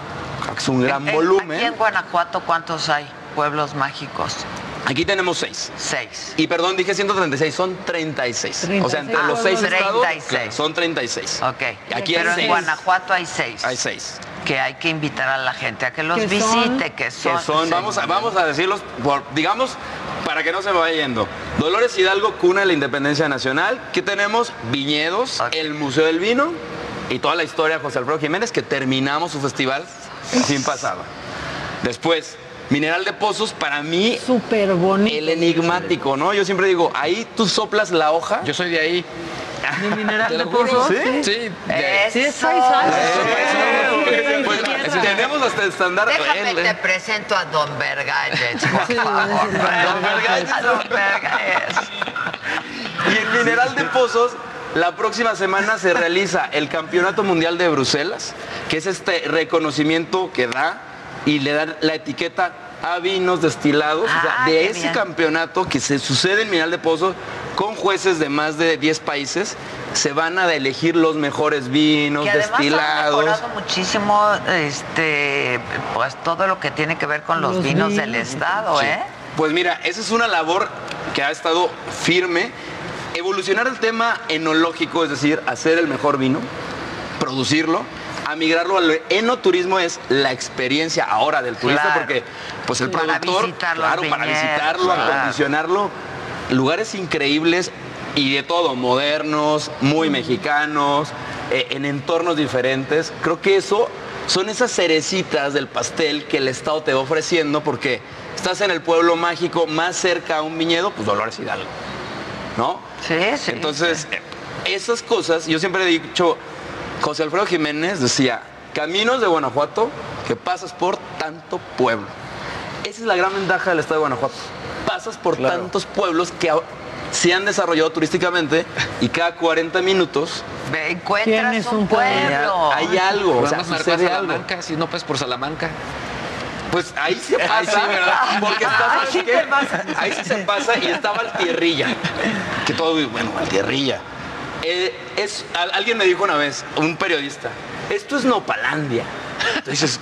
V: que Es un gran
A: Eh,
V: volumen.
A: Aquí en Guanajuato, ¿cuántos hay pueblos mágicos?
V: Aquí tenemos seis.
A: Seis.
V: Y perdón, dije 136, son 36. O sea, entre
A: Ah,
V: los seis
A: son
V: estados
A: 36.
V: son 36.
A: Ok.
V: Aquí
A: Pero
V: hay
A: en
V: seis.
A: Guanajuato hay seis.
V: Hay seis.
A: Que hay que invitar a la gente a que los
V: ¿Qué
A: visite,
V: son?
A: que
V: Que
A: son.
V: son, vamos a, vamos a decirlos, por- digamos, para que no se me vaya yendo. Dolores Hidalgo, cuna de la independencia nacional. que tenemos? Viñedos, el Museo del Vino y toda la historia de José Alfredo Jiménez, que terminamos su festival sin pasado. Después, Mineral de Pozos, para mí,
N: Súper bonito.
V: el enigmático, ¿no? Yo siempre digo, ahí tú soplas la hoja.
O: Yo soy de ahí.
N: ¿De mineral
V: ¿Te
N: de pozos?
V: ¿Sí?
O: Sí.
N: Sí, es paisano.
V: Pues, tenemos hasta el estándar.
A: Déjame
V: él,
A: te
V: eh.
A: presento a Don Vergalles, por favor. Don Vergalles. A Don Vergalles.
V: Y en Mineral de Pozos, la próxima semana se realiza el Campeonato Mundial de Bruselas, que es este reconocimiento que da y le dan la etiqueta a vinos destilados. o sea,
A: Ah,
V: de ese
A: bien.
V: campeonato que se sucede en Mineral de Pozos con jueces de más de 10 países, se van a elegir los mejores vinos
A: Que además
V: destilados.
A: mejorado muchísimo este, pues, todo lo que tiene que ver con los,
V: Los
A: vinos, del estado,
V: Sí.
A: ¿eh?
V: Pues mira, esa es una labor que ha estado firme. Evolucionar el tema enológico, es decir, hacer el mejor vino, producirlo, a migrarlo al enoturismo es la experiencia ahora del turista,
A: Claro.
V: porque pues el
A: Para
V: productor, claro, para
A: viñedos,
V: visitarlo,
A: claro.
V: acondicionarlo, lugares increíbles y de todo, modernos, muy mexicanos, eh, en entornos diferentes. Creo que eso son esas cerecitas del pastel que el Estado te va ofreciendo porque estás en el pueblo mágico más cerca a un viñedo, pues Dolores Hidalgo. ¿No?
A: Sí, sí.
V: Entonces, eh, esas cosas, yo siempre he dicho, José Alfredo Jiménez decía, caminos de Guanajuato que pasas por tanto pueblo. Esa es la gran ventaja del estado de Guanajuato. Pasas por tantos pueblos que se han desarrollado turísticamente y cada 40 minutos
A: Ve, encuentras un
N: pueblo.
A: pueblo.
V: hay algo, o sea,
O: Vamos a marcar
V: sucede algo.
O: Salamanca, si no pues por Salamanca.
V: Pues ahí se *laughs* pasa,
O: Ahí sí, ¿verdad?
V: Porque está,
A: Ahí
V: ¿sabes
A: sí
V: qué?
A: te pasa.
V: Ahí sí se pasa y estaba Altierrilla. Que todo, bueno, Altierrilla. Eh, es, al- alguien me dijo una vez, un periodista, esto es Nopalandia. Entonces,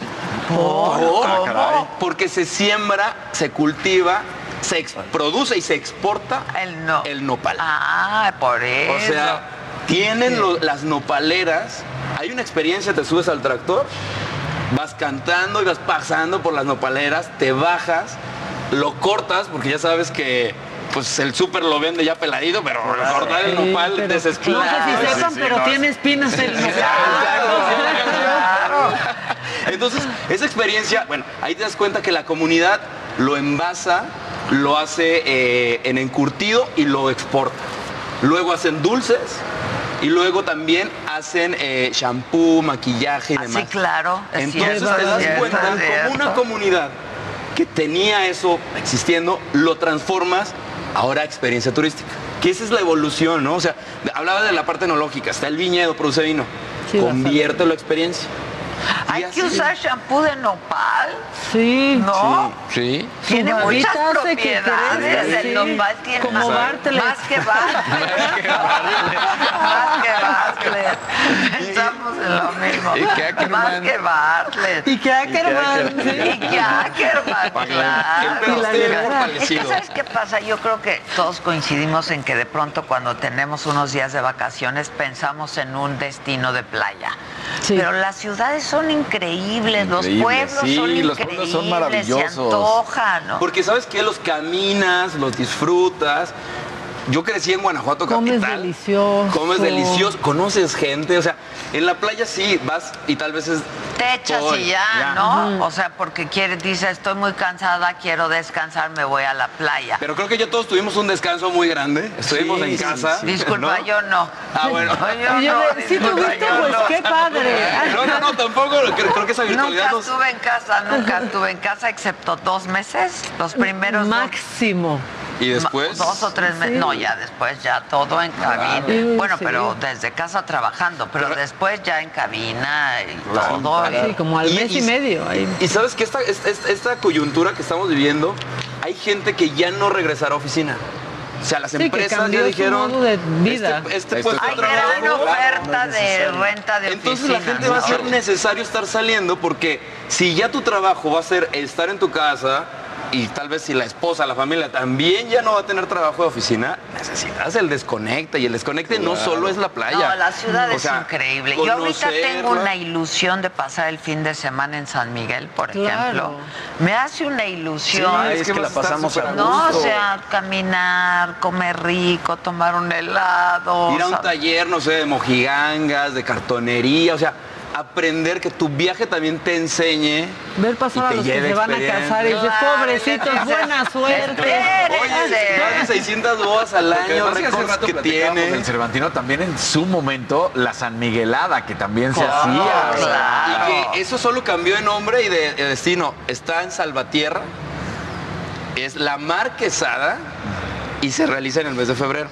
V: ¿por? *laughs*
A: Ah, caray.
V: Porque se siembra, se cultiva, se ex- produce y se exporta
A: El no.
V: el nopal.
A: Ah, por eso.
V: O sea, tienen lo- las nopaleras, hay una experiencia, te subes al tractor, vas cantando y vas pasando por las nopaleras, te bajas, lo cortas, porque ya sabes que pues el súper lo vende ya peladito, pero cortar el
N: Sí,
V: nopal
N: pero-
V: desesperado.
N: No sé si sepan,
V: Sí, sí,
N: pero
V: no,
N: tiene espinas el *laughs*
V: Entonces, esa experiencia, bueno, ahí te das cuenta que la comunidad lo envasa, lo hace eh, en encurtido y lo exporta. Luego hacen dulces y luego también hacen eh, shampoo, maquillaje y
A: Así,
V: demás.
A: claro. es
V: Entonces
A: cierto,
V: te das
A: cierto,
V: cuenta como una comunidad que tenía eso existiendo, lo transformas ahora experiencia turística. Que esa es la evolución, ¿no? O sea, hablaba de la parte enológica, está el viñedo, produce vino,
N: Sí,
V: conviértelo a experiencia.
A: Hay que usar shampoo de nopal.
N: Sí.
A: ¿No?
V: Sí.
A: Tiene
N: Su
A: muchas
N: que
A: propiedades.
N: crezca,
A: El nopal tiene
N: Como
A: más,
N: Bartlett. *laughs*
A: más que Bartlett. más que Bartlett. Estamos en lo mismo.
O: Y que Ackerman.
A: Más que Bartlett.
N: Y que Ackerman, sí.
A: Y que Ackerman, claro.
V: Siempre
N: la.
A: Es que. ¿sabes qué pasa? Yo creo que todos coincidimos en que de pronto cuando tenemos unos días de vacaciones pensamos en un destino de playa.
N: Sí.
A: Pero las ciudades son increíbles, los pueblos
S: sí,
A: son
S: los
A: increíbles,
S: pueblos son
A: se
S: maravillosos.
A: antojan, ¿no?
V: Porque sabes que los caminas, los disfrutas. Yo crecí en Guanajuato
N: Comes
V: capital.
N: delicioso.
V: Comes delicioso, conoces gente, o sea, en la playa sí vas y tal vez es
A: Te echas y ya,
V: ya.
A: ¿no? O sea, porque quieres, dice, estoy muy cansada, quiero descansar, me voy a la playa.
V: Pero creo que ya todos tuvimos un descanso muy grande. Estuvimos Sí, en casa. sí.
A: Disculpa,
V: ¿no?
A: yo no.
V: Ah, bueno. *laughs*
A: Yo
N: Y yo
A: no, disculpa,
N: tuviste,
A: yo
N: pues
A: no.
N: qué padre.
V: No, no, no, tampoco. Creo, creo que esa virtualidad
A: Nunca
V: nos...
A: estuve en casa, nunca estuve en casa, excepto dos meses, los primeros dos-
N: Máximo.
V: Y después...
A: Dos o tres meses.
N: Sí.
A: No, ya después ya todo en cabina. Bueno,
N: sí.
A: pero desde casa trabajando, pero después ya en cabina y
V: Claro.
A: todo.
N: Sí, como al
V: Y-
N: mes y,
V: y-
N: medio. ahí.
V: Y sabes que esta, esta, esta coyuntura que estamos viviendo, hay gente que ya no regresará a oficina. O sea, las
N: Sí,
V: empresas ya dijeron.
N: de vida.
V: Este, este
A: Hay
V: trabajo.
A: gran oferta
V: no
A: de
V: necesario.
A: renta de
V: Entonces la gente va a ser necesario estar saliendo porque si ya tu trabajo va a ser estar en tu casa y tal vez si la esposa, la familia también ya no va a tener trabajo de oficina, necesitas el desconecte y el desconecte no solo es la playa.
A: No, la ciudad
V: O
A: es
V: sea,
A: increíble. Yo ahorita tengo una ilusión de pasar el fin de semana en San Miguel, por
N: Claro.
A: ejemplo. Me hace una ilusión.
V: Sí,
R: es que la
V: a
R: pasamos a
A: No, o sea, caminar, comer rico, tomar un helado.
V: Ir a un
A: ¿sabes?
V: taller, no sé, de mojigangas, de cartonería, o sea, aprender que tu viaje también te enseñe.
N: Ver pasar a los que se van a casar y dices,
A: Claro,
N: pobrecitos, buena suerte.
A: Espérense.
V: Más de 600 bodas al año,
S: que
V: récords que tiene.
S: del Cervantino también en su momento la San Miguelada que también se hacía. o sea,
A: claro.
V: Y que eso solo cambió de nombre y de, de destino. Está en Salvatierra, es la Marquesada y se realiza en el mes de febrero.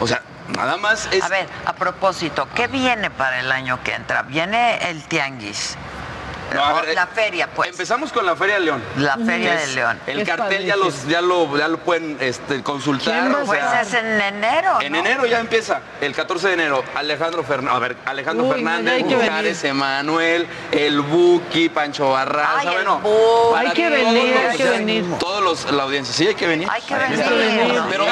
V: O sea, nada más es...
A: A ver, a propósito, ¿qué viene para el año que entra? Viene el tianguis.
V: No, a ver,
A: la feria, pues.
V: Empezamos con la Feria de León.
A: La Feria
V: Es-
A: de León.
V: El
N: Es
V: cartel ya, los, ya, lo, ya lo pueden este, consultar.
N: ¿Quién va a
V: o
A: Pues
V: sea,
A: es en enero.
V: En
A: ¿no?
V: enero ya empieza, el 14 de enero, Alejandro Fernández, a ver, Alejandro
N: Uy,
V: Fernández, Mujares, Emanuel, el Buki, Pancho Barraza,
A: Ay, el
V: bueno,
N: Hay que
V: todos
N: venir,
V: los-
N: hay que venir.
V: Todos los, la audiencia, sí hay que venir.
A: Hay que
V: Hay
A: venir.
V: Pero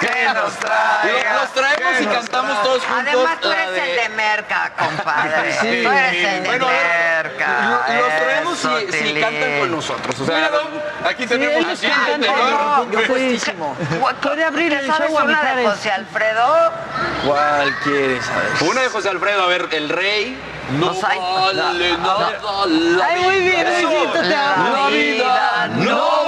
V: que nos traiga, que nos traemos y cantamos todos juntos.
A: Además, tú eres
V: de-
A: el de Merca, compadre.
V: Sí.
A: Tú eres el de
V: Bueno, a
A: Merca.
V: lo- Los traemos
A: Eso,
V: si
A: Tilín.
V: cantan con nosotros. O sea,
S: Mira, aquí
N: Sí,
S: tenemos aquí
N: cantan,
S: el tenor.
N: no, puestísimo. Puede abrir
A: ¿Te
N: el
A: sabes
N: show a
A: una de. José Alfredo?
V: ¿Cuál quieres saber? Una de José Alfredo, a ver, el rey. No
A: hay-
V: vale
A: no,
V: nada.
A: no.
V: la
N: Ay, muy bien,
V: vida.
N: Luisito, te amo.
V: La vida no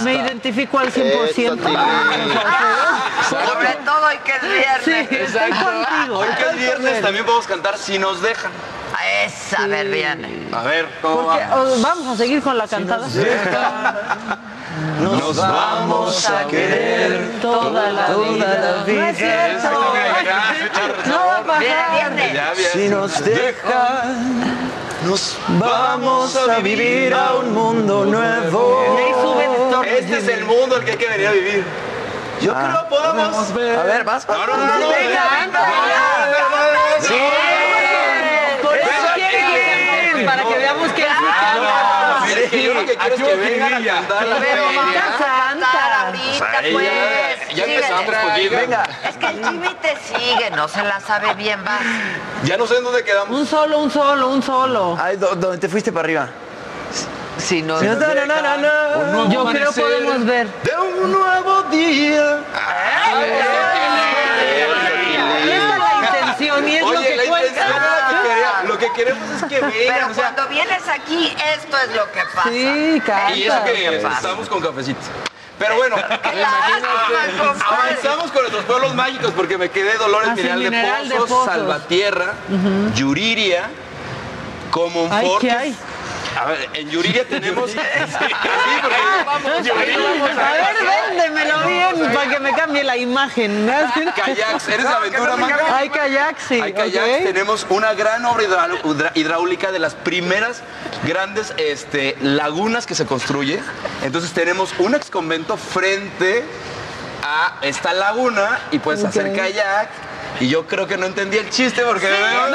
N: Me identifico al 100%. *laughs*
A: Sobre todo hoy que es viernes.
N: Sí, estoy contigo.
V: Hoy que es viernes también podemos cantar Si nos dejan.
A: Esa, a ver, viene.
V: A ver, ¿cómo
N: Porque,
V: vamos?
N: oh, vamos a seguir con la cantada.
V: Nos vamos a querer
N: Toda la vida. No es cierto. No va a pasar.
V: Bien.
R: Si nos dejan, nos vamos a vivir a un mundo nuevo.
V: Este es el mundo al que hay que venir a vivir. Yo
R: Ah.
V: creo que podemos ver.
R: A ver, vas, vas.
V: No, no, no, no. no.
N: Venga, anda.
V: Sí.
N: Por eso
V: Ven
N: quiere que
V: aquí.
N: cantemos, para que veamos que es mi
V: No,
N: canta.
V: es que yo lo que quiero es que vengan a cantar la
A: Pero vamos
V: feria.
A: a cantar ahorita,
V: Ahí
A: pues.
V: ya, empezamos poquito.
R: Venga.
A: Es que el Jimmy te sigue, no se la sabe bien, vas.
V: Ya no sé en dónde quedamos.
N: Un solo, un solo, un solo.
R: Ay, ¿dó- ¿dónde te fuiste para arriba?
A: Si no,
R: No, no, no, no, no.
N: Yo creo podemos ver.
V: De un nuevo día.
N: Esa es la intención y es lo
V: Oye,
N: que
V: la intención
N: cuenta.
V: era lo que quería. Lo que queremos es que
A: Pero
V: vengan. O sea,
A: cuando vienes aquí, esto es lo que pasa.
N: Sí,
V: y eso que estamos con cafecito. Pero bueno, *laughs* avanzamos con nuestros pueblos mágicos porque me quedé Dolores
N: Ah,
V: Mineral,
N: Mineral
V: de,
N: de
V: Pozos,
N: Pozos.
V: Salvatierra, Yuriria, Comonfort.
N: Ay, ¿qué hay?
V: A ver, en Yuriria tenemos. *laughs* sí, porque vamos,
N: A ver, véndemelo bien para que me cambie la imagen. ¿no? *laughs*
V: Kayaks, ¿eres aventura, Maca?
N: Hay kayaks, sí.
V: Hay kayaks, tenemos una gran obra hidráulica de las primeras grandes este, lagunas que se construye. Entonces tenemos un ex convento frente a esta laguna y puedes hacer kayak. Y yo creo que no entendí el chiste porque veo-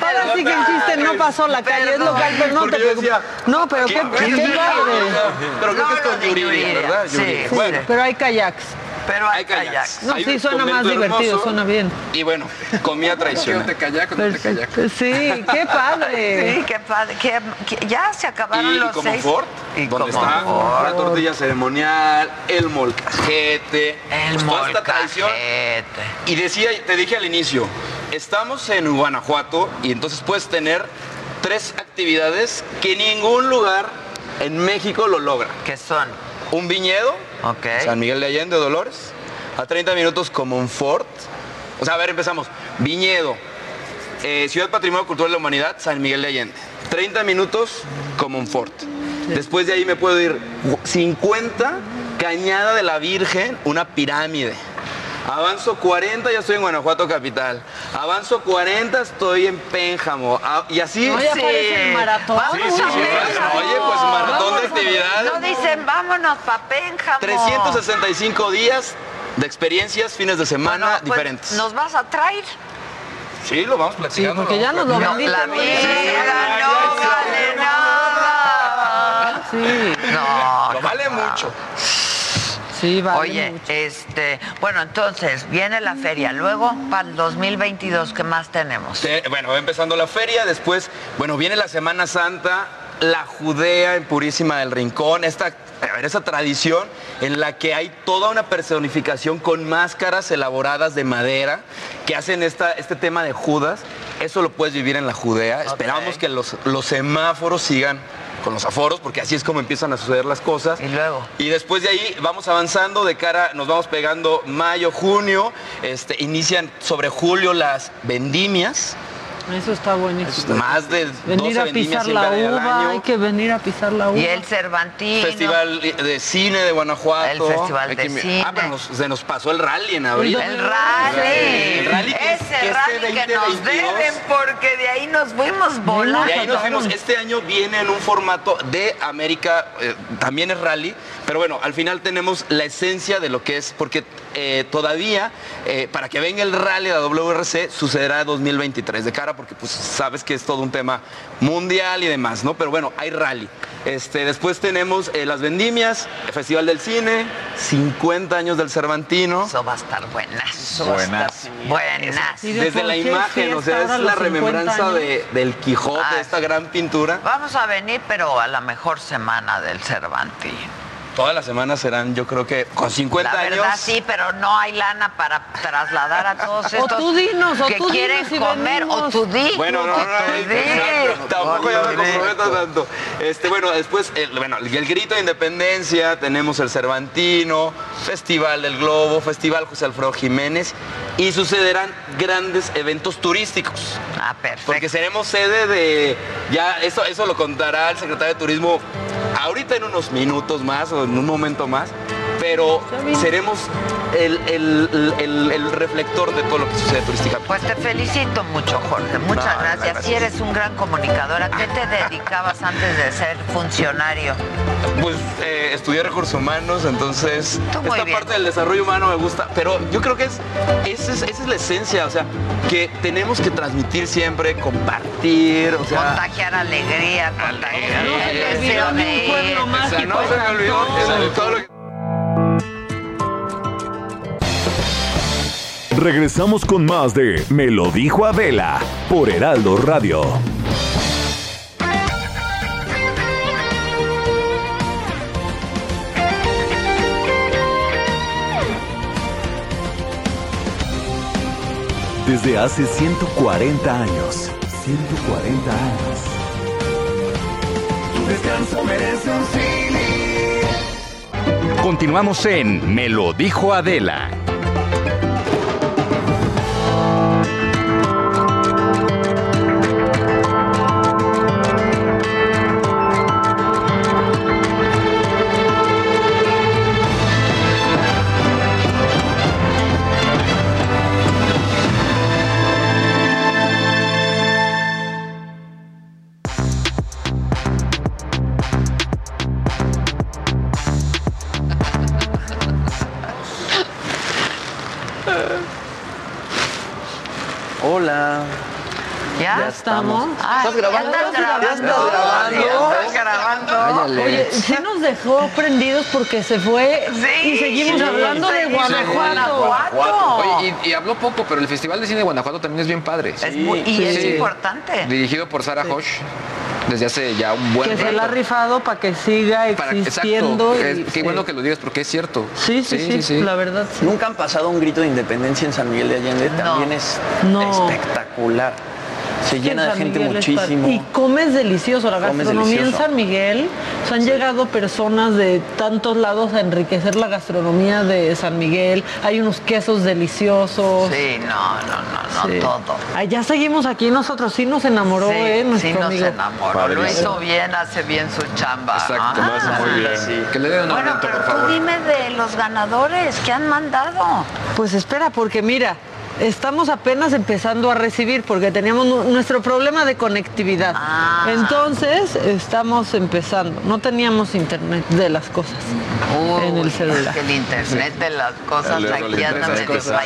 N: Ahora sí que el chiste no pasó la calle, es local, pero no
V: Porque
N: te preocupes.
V: decía,
N: No, pero qué, qué padre.
V: Pero creo que es
A: No,
V: con Yuriria, ¿verdad?
A: sí. Sí,
V: Bueno,
N: Pero hay kayaks.
A: Pero hay
V: hay kayaks.
N: No,
V: Hay
N: sí, suena más divertido,
V: hermoso.
N: suena bien.
V: Y bueno, comida tradicional.
N: Pero- Sí, qué padre. *laughs*
A: Sí, qué padre. que- que ya se acabaron
V: Y,
A: los
V: como
A: seis.
V: Ford,
A: Y
V: donde
A: como
V: está
A: Ford.
V: la tortilla ceremonial, el molcajete,
A: El
V: pues, toda esta tradición.
A: molcajete.
V: Y decía, te dije al inicio, estamos en Guanajuato y entonces puedes tener tres actividades que ningún lugar en México lo logra.
A: ¿Qué son?
V: Un viñedo. San Miguel de Allende, Dolores, a 30 minutos como un fort. O sea, a ver, empezamos. Viñedo, eh, Ciudad Patrimonio Cultural de la Humanidad, San Miguel de Allende. 30 minutos como un fort. Después de ahí me puedo ir 50, Cañada de la Virgen, una pirámide. Avanzo 40, ya estoy en Guanajuato capital. Avanzo 40, estoy en Pénjamo. Ah, Y así.
N: No, ya
A: Sí.
N: el maratón.
A: Vamos
V: Sí, sí,
A: a
V: sí.
A: Pénjamo.
V: Oye, pues maratón de actividades.
A: No dicen, vámonos pa' Pénjamo.
V: 365 días de experiencias, fines de semana
A: Bueno, pues,
V: diferentes.
A: ¿Nos vas a traer?
V: Sí, lo vamos
N: Sí,
V: platicando.
N: porque ya nos lo
A: No,
N: vendiste.
A: la vida no vale nada.
N: Sí,
A: No,
V: Lo vale mucho.
N: Sí, vale
A: Oye,
N: mucho.
A: este, bueno, entonces viene la feria. Luego, para el 2022, ¿qué más tenemos?
V: Te- Bueno, va empezando la feria, después, bueno, viene la Semana Santa, la Judea en Purísima del Rincón, esta, a ver, esa tradición en la que hay toda una personificación con máscaras elaboradas de madera que hacen esta, este tema de Judas. Eso lo puedes vivir en la Judea. Esperamos que los, los semáforos sigan con los aforos, porque así es como empiezan a suceder las cosas.
A: Y luego.
V: Y después de ahí vamos avanzando de cara, nos vamos pegando mayo, junio, este, inician sobre julio las vendimias,
N: Eso está buenísimo.
V: más de 12
N: Venir a
V: vendimias
N: pisar la uva,
V: año.
N: hay que venir a pisar la uva.
A: Y el Cervantino.
V: Festival de cine de Guanajuato.
A: El Festival de Cine.
V: Ah, pero nos- se nos pasó el rally en abril.
A: El rally.
V: El rally que es-
A: Ese
V: que este
A: rally que nos
V: 2022
A: deben porque de ahí nos fuimos volando.
V: De ahí nos fuimos. Este año viene en un formato de América, eh, también es rally, Pero bueno, al final tenemos la esencia de lo que es, porque eh, todavía, eh, para que venga el rally de la WRC, sucederá 2023 de cara, porque pues sabes que es todo un tema mundial y demás, ¿no? Pero bueno, hay rally. Este, después tenemos eh, las vendimias, el Festival del Cine, 50 años del Cervantino.
A: Eso va a estar buenazo.
V: Buenas.
A: Buenas.
V: Desde la imagen, o sea, es la remembranza de- del Quijote,
A: Ah,
V: esta gran pintura.
A: Vamos a venir, pero a la mejor semana del Cervantino.
V: Todas las semanas serán, yo creo que con 50
A: La verdad
V: años.
A: sí, pero no hay lana para trasladar a todos *laughs*
N: O
A: estos
N: tú dinos, o
A: que
N: tú
A: quieren
N: dinos
A: comer, o tú di.
V: Bueno, no,
A: o
V: no, no. Tampoco ya me comprometo tanto. Este, bueno, después, el, bueno, el grito de independencia, tenemos el Cervantino, Festival del Globo, Festival José Alfredo Jiménez y sucederán grandes eventos turísticos.
A: Ah, perfecto.
V: Porque seremos sede de. Ya, eso, eso lo contará el secretario de Turismo ahorita en unos minutos más o en un momento más. Pero seremos el, el- el- el reflector de todo lo que sucede turísticamente.
A: Pues te felicito mucho, Jorge. Muchas
V: No,
A: gracias.
V: gracias.
A: Si eres un gran comunicador, ¿a qué te dedicabas antes de ser funcionario?
V: Pues eh, estudié recursos humanos, entonces esta
A: bien.
V: parte del desarrollo humano me gusta, pero yo creo que es, esa es, esa es la esencia, o sea, que tenemos que transmitir siempre, compartir, o sea...
A: Contagiar alegría, contagiar
V: No se
A: el
V: te olvidó
A: deseo
V: ni un
A: de
V: pueblo
A: ir.
V: mágico, no se me olvidó todo. todo lo que-
I: Regresamos con más de Me lo dijo Adela por Heraldo Radio. Desde hace 140 años. 140 años.
L: Tu descanso merece un Continuamos en Me lo dijo Adela.
R: Estamos. ¿Estás grabando?
A: ¿Ya estás grabando?
R: ¿Ya estás grabando?
A: ¿Ya estás grabando?
N: Oye, sí nos dejó prendidos porque se fue y seguimos
O: Sí,
N: hablando de Guanajuato.
O: Oye, y, y habló poco, pero el Festival de Cine de Guanajuato también es bien padre.
A: Es muy- y es importante.
O: Dirigido por Sara Hosh desde hace ya un buen
N: que se
O: rato.
N: la ha rifado para que siga
O: Para-
N: existiendo.
O: exacto.
N: y-
O: Es- qué bueno que lo digas porque es cierto.
N: Sí, sí, sí, la verdad.
R: Nunca han pasado un grito de independencia en San Miguel de Allende. También es
N: No.
R: espectacular. Se llena
N: en
R: de gente
N: Miguel
R: muchísimo.
N: Y comes delicioso. La
R: Comes
N: gastronomía en. San Miguel. Se han llegado personas de tantos lados a enriquecer la gastronomía de San Miguel. Hay unos quesos deliciosos.
A: Sí, no, no, no,
N: Sí.
A: no todo.
N: Ay, ya seguimos aquí nosotros. Sí nos enamoró,
A: Sí,
N: ¿eh? Nuestro
A: sí nos
N: amigo.
A: enamoró. Lo hizo bien, hace bien su chamba.
O: Exacto,
A: ¿no?
O: lo hace muy bien. Que le den un
A: Bueno,
O: aumento,
A: pero
O: por
A: tú dime de los ganadores que han mandado.
N: Pues espera, porque mira, estamos apenas empezando a recibir porque teníamos nu- nuestro problema de conectividad.
A: Ah.
N: Entonces, estamos empezando. No teníamos internet de las cosas en el celular.
A: es que el internet de las cosas aquí anda.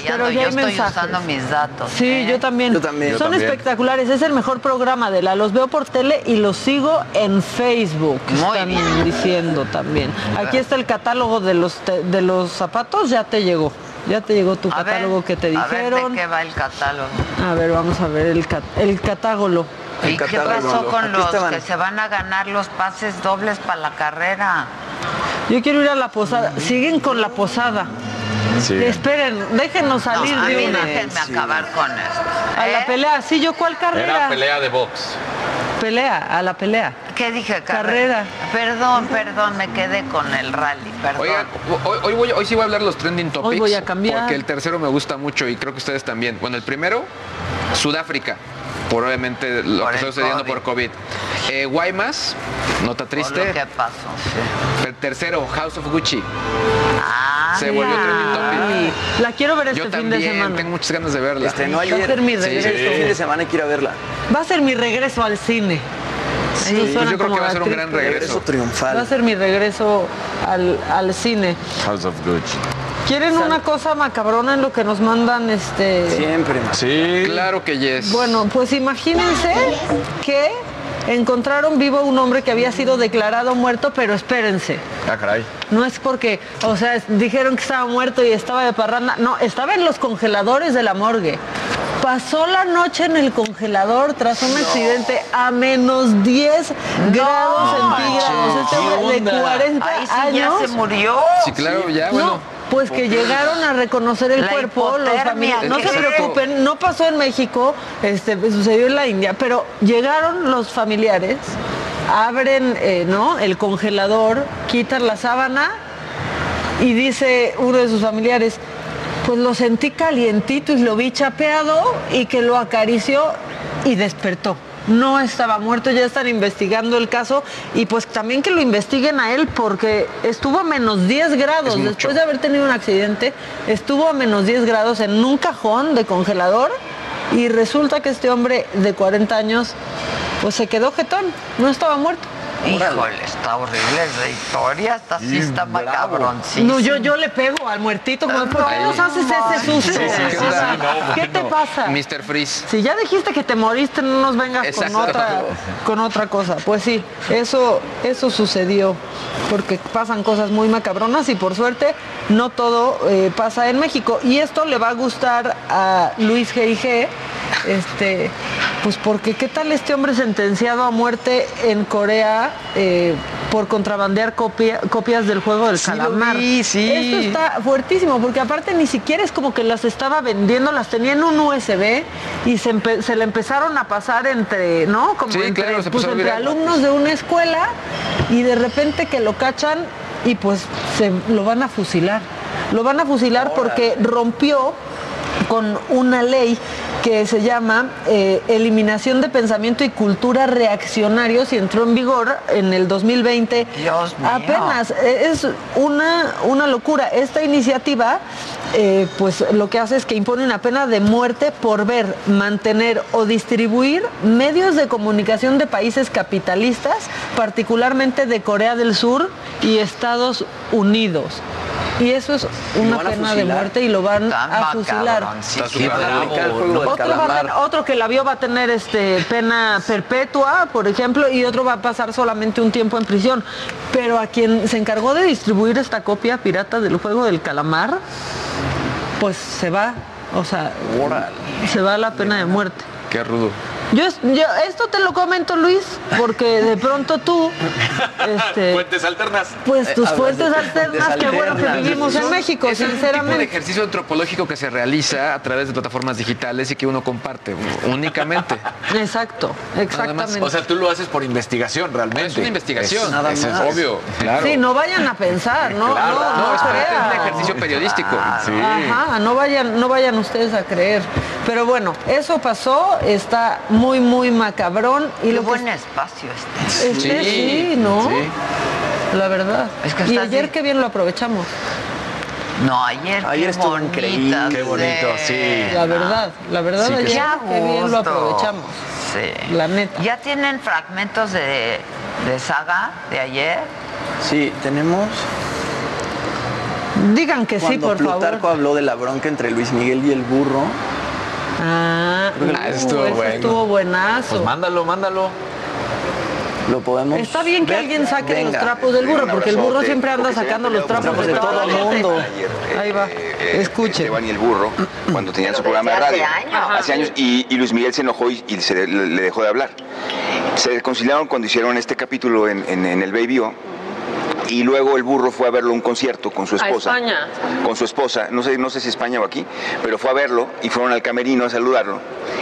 N: Pero ya
A: Yo estoy
N: mensajes.
A: usando mis datos.
N: Sí,
A: ¿eh?
N: yo también.
R: Yo también. Yo
N: Son
R: también.
N: espectaculares. Es el mejor programa de la. Los veo por tele y los sigo en Facebook.
A: Muy
N: están diciendo también. Aquí está el catálogo de los te- de los zapatos. Ya te llegó. Ya te llegó tu
A: A ver,
N: catálogo que te
A: A ver,
N: dijeron.
A: ¿de qué va el catálogo?
N: A ver, vamos a ver el, cat- el catálogo.
A: ¿Y qué pasó con
N: Aquí
A: los
N: estaban.
A: que se van a ganar los pases dobles para la carrera?
N: Yo quiero ir a la posada. Siguen con la posada. Esperen, déjenos salir
A: No, a
N: de
A: mí
N: una.
A: déjenme acabar con esto.
N: A la
A: ¿eh?
N: pelea. Sí, yo cuál carrera.
S: Era pelea de box.
N: Pelea, a la pelea.
A: ¿Qué dije?
N: Carrera.
A: Perdón, perdón, me quedé con el rally, perdón.
O: Hoy, hoy voy- hoy sí voy a hablar de los trending topics.
N: voy a cambiar.
O: Porque el tercero me gusta mucho y creo que ustedes también. Bueno, el primero, Sudáfrica. Por obviamente lo
A: Por
O: que está sucediendo
A: COVID.
O: por COVID. Eh, Guaymas, nota triste.
A: que pasó, sí.
O: El tercero, House of Gucci.
A: Ah,
O: Se volvió trending topic.
N: La quiero ver este
O: Yo
N: fin
O: también
N: de semana.
O: tengo muchas ganas de verla.
R: Estrenó
N: Va a
R: ayer.
N: ser mi
O: Sí,
N: regreso.
R: Este fin de semana a verla.
N: Va a ser mi regreso al cine. Sí,
O: Pues yo creo que va a ser un gran regreso.
R: triunfal.
N: Va a ser mi regreso al, al cine.
S: House of Gucci.
N: ¿Quieren una cosa macabrona en lo que nos mandan este?
R: Siempre.
S: Sí.
O: Claro que yes.
N: Bueno, pues imagínense que encontraron vivo a un hombre que había sido declarado muerto, pero espérense.
S: Ah, caray.
N: No es porque, o sea, dijeron que estaba muerto y estaba de parranda. No, estaba en los congeladores de la morgue. Pasó la noche en el congelador tras un accidente a menos 10 grados centígrados. Este de 40
A: Ahí sí ya
N: años.
A: se murió.
O: Sí, claro, ya,
N: No,
O: bueno.
N: Pues que llegaron a reconocer el
A: La
N: cuerpo los familiares. No se preocupen, no pasó en México, este, sucedió en la India, pero llegaron los familiares, abren eh, ¿no? el congelador, quitan la sábana y dice uno de sus familiares, pues lo sentí calientito y lo vi chapeado y que lo acarició y despertó. No estaba muerto, ya están investigando el caso y pues también que lo investiguen a él porque estuvo a menos 10 grados después de haber tenido un accidente, estuvo a menos 10 grados en un cajón de congelador y resulta que este hombre de 40 años pues se quedó jetón, no estaba muerto.
A: Híjole, está horrible esa historia, esta sí está macabrón.
N: No, yo, yo le pego al muertito. como, ¿Por qué
O: Ay.
N: nos haces ese sucio?
O: Sí, sí,
N: O
O: sí,
N: sea,
O: sí, no,
N: ¿Qué te pasa?
O: Mr. Freeze.
N: Si ya dijiste que te moriste, no nos vengas con otra, con otra cosa. Pues sí, eso, eso sucedió, porque pasan cosas muy macabronas y por suerte no todo eh, pasa en México. Y esto le va a gustar a Luis G.I.G., este, pues porque qué tal este hombre sentenciado a muerte en Corea eh, por contrabandear copia- copias del juego del
R: Sí
N: calamar.
R: vi, sí.
N: Esto está fuertísimo, porque aparte ni siquiera es como que las estaba vendiendo, las tenía en un USB y se, le empezaron a pasar entre, ¿no? Como
O: Sí,
N: entre,
O: claro, se
N: pues, entre alumnos de una escuela y de repente que lo cachan y pues se lo van a fusilar. Lo van a fusilar porque rompió con una ley que se llama eh, Eliminación de Pensamiento y Cultura Reaccionarios y entró en vigor en el 2020.
A: Dios mío.
N: Apenas, eh, es una, una locura. Esta iniciativa, eh, pues lo que hace es que impone una pena de muerte por ver, mantener o distribuir medios de comunicación de países capitalistas, particularmente de Corea del Sur y Estados Unidos. Y eso es una pena de muerte y lo van a fusilar.
R: Sí,
N: Otro, va a que la vio va a tener este, pena perpetua, por ejemplo, y otro va a pasar solamente un tiempo en prisión. Pero a quien se encargó de distribuir esta copia pirata del juego del calamar, pues se va, o sea, se va la pena de muerte.
O: Qué rudo.
N: Yo, es- yo esto te lo comento, Luis, porque de pronto tú, este,
S: Fuentes alternas.
N: pues tus
R: hablas
N: fuentes
R: de
N: alternas, qué bueno que vivimos en México,
O: Es un tipo de
N: sinceramente.
O: ejercicio antropológico que se realiza a través de plataformas digitales y que uno comparte únicamente. *laughs*
N: Exacto, exactamente.
S: O sea, tú lo haces por investigación realmente.
O: Es una investigación,
S: Es-
R: Nada
S: eso es
R: más.
S: obvio. Claro.
N: Sí, no vayan a pensar, no,
S: Claro.
N: no,
O: No,
N: no,
O: es un ejercicio periodístico.
S: Sí.
N: Ajá, no vayan, no vayan ustedes a creer. Pero bueno, eso pasó, está muy, muy macabrón. Y
A: Qué
N: lo que
A: buen espacio este.
N: este sí, ¿no?
O: sí.
N: La verdad.
A: Es que
N: y ayer
A: así.
N: qué bien lo aprovechamos.
A: No, ayer,
R: Ayer
A: qué
R: estuvo
A: bonita
R: increíble.
S: Qué bonito, sí.
N: La verdad, la verdad
S: Sí, que
N: ayer
A: Qué
N: qué bien lo aprovechamos.
A: Sí.
N: La neta.
A: ¿Ya tienen fragmentos de, de saga de ayer?
R: Sí, tenemos.
N: Digan que sí,
R: Cuando
N: por
R: Plutarco
N: favor.
R: habló de la bronca entre Luis Miguel y el burro.
N: Ah,
S: Creo que
N: uh,
S: eso estuvo bueno.
N: estuvo buenazo.
S: Pues mándalo, mándalo.
R: Lo podemos.
N: Está bien que
R: ver?
N: alguien saque
R: Venga.
N: los trapos del burro, porque el burro siempre anda sacando los trapos de
R: todo el mundo.
X: Ayer, *laughs* eh,
N: Ahí va.
X: eh,
N: Escuchen.
X: Esteban y el burro, cuando tenían su programa de radio.
A: hace años.
X: Hace años. Y, y Luis Miguel se enojó y, y se le, le dejó de hablar. Se reconciliaron cuando hicieron este capítulo en, en- en el Baby O. Y luego el burro fue a verlo a un concierto con su
N: A
X: esposa.
N: España.
X: Con su esposa, no sé, no sé si España o aquí, pero fue a verlo y fueron al camerino a saludarlo.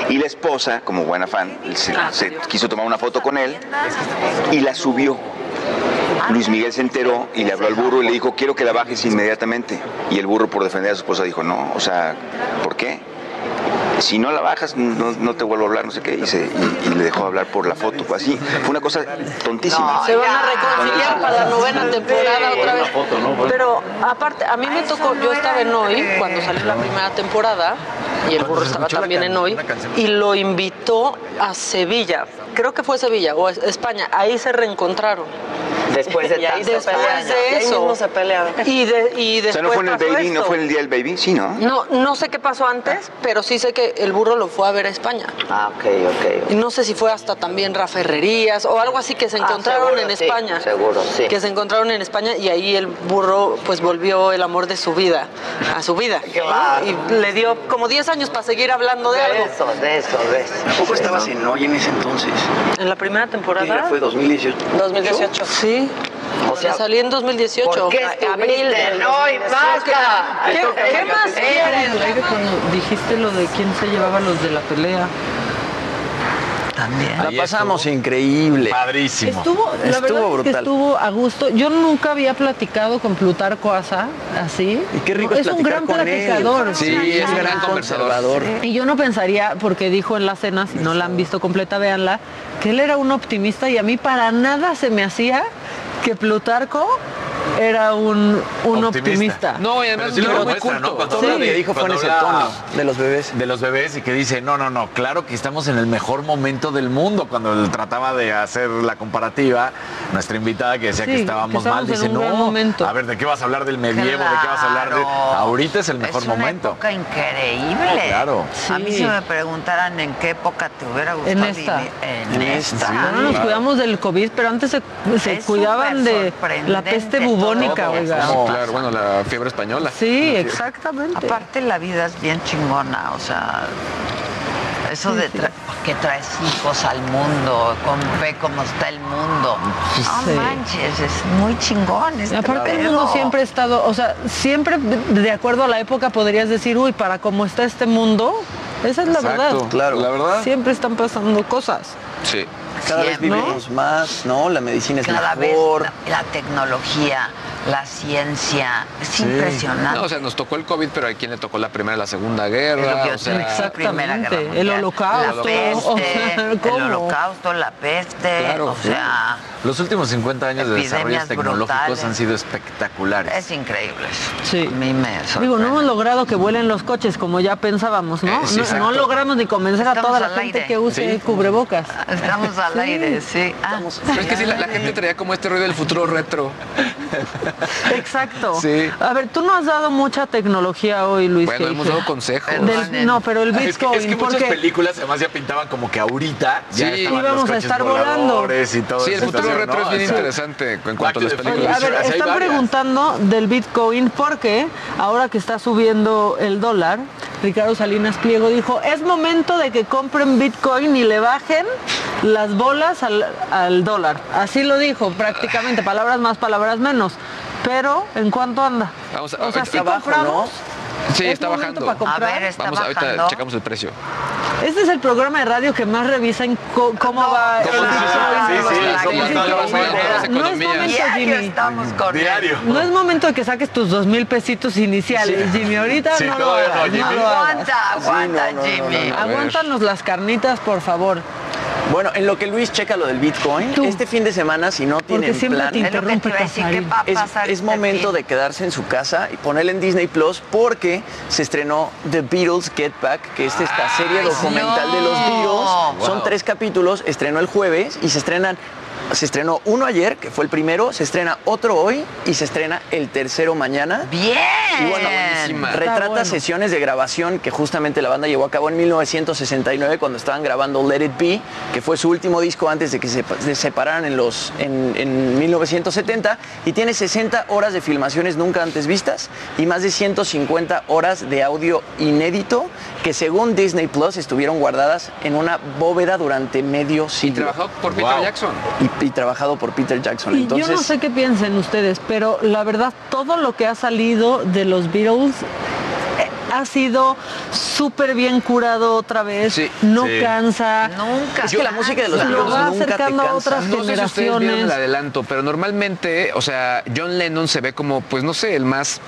X: Y la esposa, como buena fan, se, se quiso tomar una foto con él y la subió. Luis Miguel se enteró y le habló al burro y le dijo, quiero que la bajes inmediatamente. Y el burro, por defender a su esposa, dijo, no, o sea, ¿por qué? Si no la bajas, no, no te vuelvo a hablar, no sé qué, y, se- y- y le dejó hablar por la foto, fue así. Fue una cosa tontísima.
N: Se van a reconciliar para la novena temporada otra vez.
X: foto, ¿no?
N: Pero aparte, a mí me tocó, yo estaba en hoy cuando salió la primera temporada y el burro estaba también en hoy y lo invitó a Sevilla. Creo que fue Sevilla o es- España. Ahí se reencontraron.
A: Después de
N: Y ahí
A: tanto
N: después de
A: Y ahí
N: eso.
A: mismo se pelearon.
N: Y, de, y
X: O
N: después
X: sea, no fue en el baby, no fue el día del baby, sí, ¿no?
N: No, no sé qué pasó antes, pero sí sé que el burro lo fue a ver a España.
A: Ah, ok, ok.
N: Y no sé si fue hasta también Rafa Herrerías o algo así que se
A: Ah,
N: encontraron
A: seguro,
N: en
A: sí,
N: España.
A: seguro, sí.
N: Que se encontraron en España y ahí el burro pues volvió el amor de su vida a su vida. *laughs*
A: Claro.
N: Y le dio como 10 años para seguir hablando de, algo.
A: eso, de eso, de eso.
R: ¿Poco estabas en hoy en ese entonces?
N: En la primera temporada.
R: Ya fue 2018.
N: 2018. Sí. O sea, salí en 2018.
A: ¿Por qué
N: abril
A: hoy,
N: 2018.
A: basta?
N: ¿Qué, qué más quieren? Cuando dijiste lo de quién se llevaba los de la pelea.
A: También.
R: La pasamos increíble.
S: Padrísimo.
N: Estuvo, la
R: Estuvo
N: verdad es que
R: brutal.
N: estuvo a gusto. Yo nunca había platicado con Plutarco Asa así.
R: Y qué rico
N: es
R: es
N: un gran
R: él.
N: platicador.
O: Sí, es un gran conversador.
N: Y yo no pensaría, porque dijo en la cena, si no la han visto completa, véanla, que él era un optimista y a mí para nada se me hacía que Plutarco era un, un optimista.
O: No, y además
S: sí lo
O: yo era muy
S: demuestra, ¿no? Cuando habla de-
R: dijo fue en
S: cuando
R: ese tono de los bebés.
S: De los bebés y que dice, no, no, no, claro que estamos en el mejor momento del mundo. Cuando él trataba de hacer la comparativa, nuestra invitada que decía
N: Sí,
S: que
N: que
S: estábamos mal,
N: en
S: dice, no,
N: momento".
S: a ver, ¿de qué vas a hablar del medievo? ¿De qué vas a hablar de...? Ahorita es el mejor
A: es una
S: momento.
A: época increíble.
S: Claro.
A: A mí si me preguntaran en qué época te hubiera gustado
N: En esta.
A: vivir, en,
R: En esta.
N: nos cuidamos del COVID, pero antes se, se cuidaban de la peste
A: todo
N: oiga.
O: Claro, bueno, la fiebre española.
N: Sí, exactamente.
A: Aparte la vida es bien chingona, o sea, eso de tra- que traes hijos al mundo, con, ve cómo está el mundo. No
N: Sí.
A: manches, es muy chingón este
N: aparte el
A: pedo.
N: mundo siempre ha estado, o sea, siempre de acuerdo a la época podrías decir, uy, para cómo está este mundo, esa es la
O: Exacto.
N: verdad.
R: Claro.
O: La verdad.
N: Siempre están pasando cosas.
O: Sí.
R: Cada vez vivimos más, ¿no? La medicina es
A: Cada vez la, la tecnología, la ciencia, es impresionante.
O: No, o sea, nos tocó el COVID, pero hay quien le tocó la primera y la segunda
A: Es lo
O: guerra.
A: que yo
O: o sea,
A: te decía, la Primera Guerra
N: Exactamente, el holocausto,
A: La *laughs*
N: o
A: peste,
N: sea,
A: el holocausto, la peste,
O: Claro,
A: o
O: sí.
A: sea,
S: Los últimos 50 años de desarrollos tecnológicos
A: brutales.
S: han sido espectaculares.
A: es increíble eso.
N: Sí.
A: A mí me sorprende.
N: Digo, no hemos logrado que vuelen los coches como ya pensábamos, ¿no?
O: Eh, sí,
N: no, logramos ni convencer a toda la gente
A: aire.
N: que use
O: Sí.
N: cubrebocas.
A: Estamos al
N: Sí.
A: aire, sí. Ah,
O: Pero es que sí, la, la gente traía como este ruido del futuro retro.
N: Exacto.
O: Sí.
N: A ver, tú no has dado mucha tecnología hoy, Luis.
O: Bueno, hemos dado consejos.
N: Del- no, pero el
S: Es que,
N: Bitcoin,
S: es que muchas
N: porque
S: películas además ya pintaban como que ahorita ya
O: Sí.
S: estaban
N: Íbamos
S: los
N: a estar volando.
S: voladores y todo
O: Sí, el futuro retro
S: ¿no?
O: es bien
S: O sea,
O: interesante en cuanto a las
N: Oye,
O: películas.
N: a ver, están preguntando del Bitcoin porque ahora que está subiendo el dólar, Ricardo Salinas Pliego dijo, es momento de que compren Bitcoin y le bajen las bolas al, al dólar. Así lo dijo prácticamente, palabras más, palabras menos. Pero, ¿en cuánto anda?
O: Vamos a-
N: o sea,
O: ahorita
N: ¿sí
O: abajo,
N: compramos?
O: Sí,
N: ¿Es
O: está bajando.
N: para comprar?
A: A ver, está
O: Vamos, ahorita
A: bajando.
O: checamos el precio.
N: Este es el programa de radio que más revisan cómo va
O: ¿Cómo
N: el
O: se-
N: Bitcoin.
O: sí, sí,
N: No es momento,
A: Diario
N: Jimmy.
A: estamos con él.
S: Diario.
N: No es momento de que saques tus dos mil pesitos iniciales, Jimmy. Ahorita
S: Sí,
N: no lo
S: todavía no,
N: hagas.
S: Jimmy.
N: no lo hagas.
A: Aguanta, aguanta,
R: Sí, no, no, no,
A: Jimmy.
R: no.
N: Aguántanos las carnitas, por favor.
R: Bueno, en lo que Luis checa lo del Bitcoin,
N: Tú.
R: este fin de semana, si no tienen plan,
N: te
A: Es lo que te
N: interrumpe
A: iba a decir, ¿qué
N: Casarín.
A: va a
R: es,
A: pasar
R: es
A: este
R: momento de quedarse en su casa y ponerle en Disney Plus porque se estrenó The Beatles Get Back, que es esta serie documental de los. Beatles. Son tres capítulos, estrenó el jueves y se estrenan. Se estrenó uno ayer, que fue el primero, se estrena otro hoy y se estrena el tercero mañana.
A: Bien.
R: Y bueno,
O: buenísima.
R: retrata
N: bueno.
R: sesiones de grabación que justamente la banda llevó a cabo en 1969 cuando estaban grabando Let It Be, que fue su último disco antes de que se se separaran en, los, en, en 1970 y tiene 60 horas de filmaciones nunca antes vistas y más de 150 horas de audio inédito que según Disney Plus estuvieron guardadas en una bóveda durante medio
O: Y
R: siglo.
O: trabajado por Peter
S: Wow.
O: Jackson.
R: Y, y trabajado por Peter Jackson.
N: Y
R: Entonces,
N: yo no sé qué piensen ustedes, pero la verdad, todo lo que ha salido de los Beatles ha sido súper bien curado otra vez.
O: Sí.
N: no
S: Sí.
N: cansa.
A: Nunca.
R: Es que la música de los
N: Lo
R: Beatles
N: va
R: nunca te
N: acercando a
R: cansa.
N: otras
O: No sé si ustedes vieron el
N: generaciones.
O: adelanto, pero normalmente, o sea, John Lennon se ve como, pues no sé, el más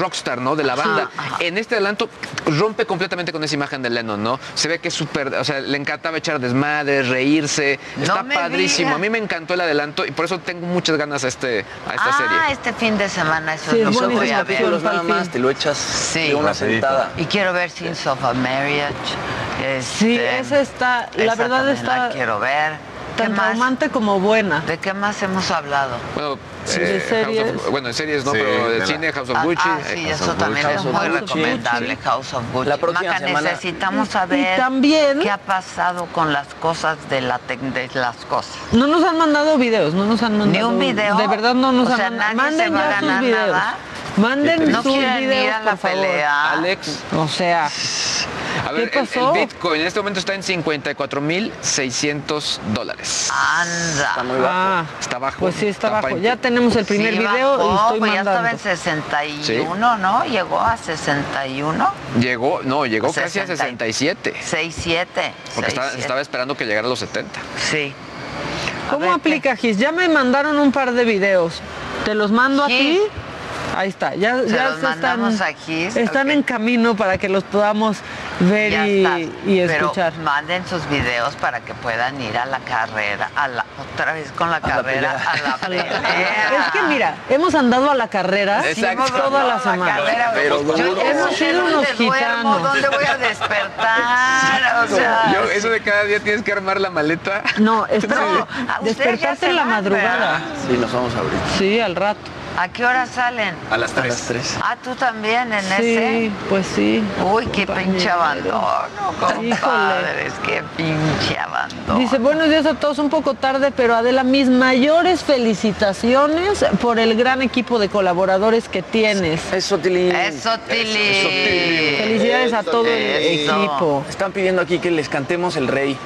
O: rockstar, ¿no? De la banda.
A: Ajá.
O: En este adelanto rompe completamente con esa imagen de Lennon, ¿no? Se ve que es súper, o sea, le encantaba echar desmadres, reírse.
A: No
O: Está padrísimo. A mí me encantó el adelanto y por eso tengo muchas ganas a, este, a esta
A: ah,
O: serie.
A: este fin de semana eso
R: Sí,
A: es lo voy a ver.
R: nada más, te lo echas
A: Sí.
R: de una sentada.
A: Y quiero ver Sins of a Marriage.
N: Sí,
A: Este,
N: esa está, la
A: esa
N: verdad está
A: La quiero ver. ¿Qué
N: tan
A: más?
N: traumante como buena.
A: ¿De qué más hemos hablado?
O: Bueno,
N: Sí,
O: eh,
N: de
O: House of-
N: series.
O: bueno, en series no,
S: Sí,
O: pero
S: de
O: cine, House of
A: Ah,
O: Gucci.
A: ah,
O: eh,
A: sí,
O: House
A: eso también
O: Gucci.
A: es muy
R: Gucci.
A: recomendable, House of Gucci.
R: La próxima
A: Maca,
R: semana-
A: necesitamos saber
N: también
A: qué ha pasado con las cosas de, la de las cosas.
N: no nos han mandado videos, no nos han mandado.
A: Ni un video.
N: De verdad no nos
A: O
N: han
A: sea,
N: mandado.
A: nadie se
N: Manden
A: va a
N: ya sus
A: ganar
N: videos.
A: nada.
N: Manden
A: ¿No
N: sus
A: quieren
N: videos,
A: ir a la
N: por favor.
A: pelea?
O: Alex,
N: O sea,
O: a ver,
N: ¿Qué
O: el-
N: pasó?
O: El, Bitcoin en este momento está en 54.600 dólares.
A: Anda.
R: Está muy bajo.
N: ah,
O: Está bajo.
N: pues sí está bajo.
O: pa-
N: Ya tenemos el primer
A: Sí,
N: video
A: bajó,
N: y estoy
A: pues ya estaba
N: mandando.
A: en 61, ¿no? Llegó a 61.
O: Llegó, no, llegó
A: Pues
O: casi a
A: 60.
O: 67.
A: 67.
O: Porque estaba,
A: 67.
O: estaba esperando que llegara a los 70.
A: Sí.
N: ¿Cómo
A: ver,
N: aplica Gis? Ya me mandaron un par de videos. ¿Te los mando a ti? Ahí está, ya,
A: Se
N: ya
A: los
N: se están,
A: mandamos a Gis,
N: están en camino para que los podamos ver
A: Ya
N: y,
A: está.
N: y escuchar.
A: Pero manden sus videos para que puedan ir a la carrera, a la otra vez con la carrera, a la pelea.
N: Es que mira, hemos andado a la carrera
O: Exacto.
N: toda la semana.
A: carrera,
R: Pero
A: yo.
N: Hemos sido
A: ¿dónde
N: unos
A: duermo?
N: gitanos.
A: ¿Dónde voy a despertar? *laughs* O sea,
O: Yo, eso de cada día tienes que armar la maleta.
N: No, espera,
A: No,
N: despertarte en la madrugada.
R: Sí, nos vamos ahorita.
N: Sí, al rato.
A: ¿A qué hora salen?
O: A las
R: A las
O: 3.
R: tres.
A: Ah, tú también en
N: Sí,
A: ese.
N: pues sí.
A: Uy, qué
N: compañero.
A: pinche abandono, compadres, qué pinche abandono.
N: Dice, buenos días a todos, un poco tarde, pero Adela, mis mayores felicitaciones por el gran equipo de colaboradores que tienes.
R: Eso, Tilín.
A: Eso, Tili.
N: Felicidades a todo el equipo.
R: Están pidiendo aquí que les cantemos el rey.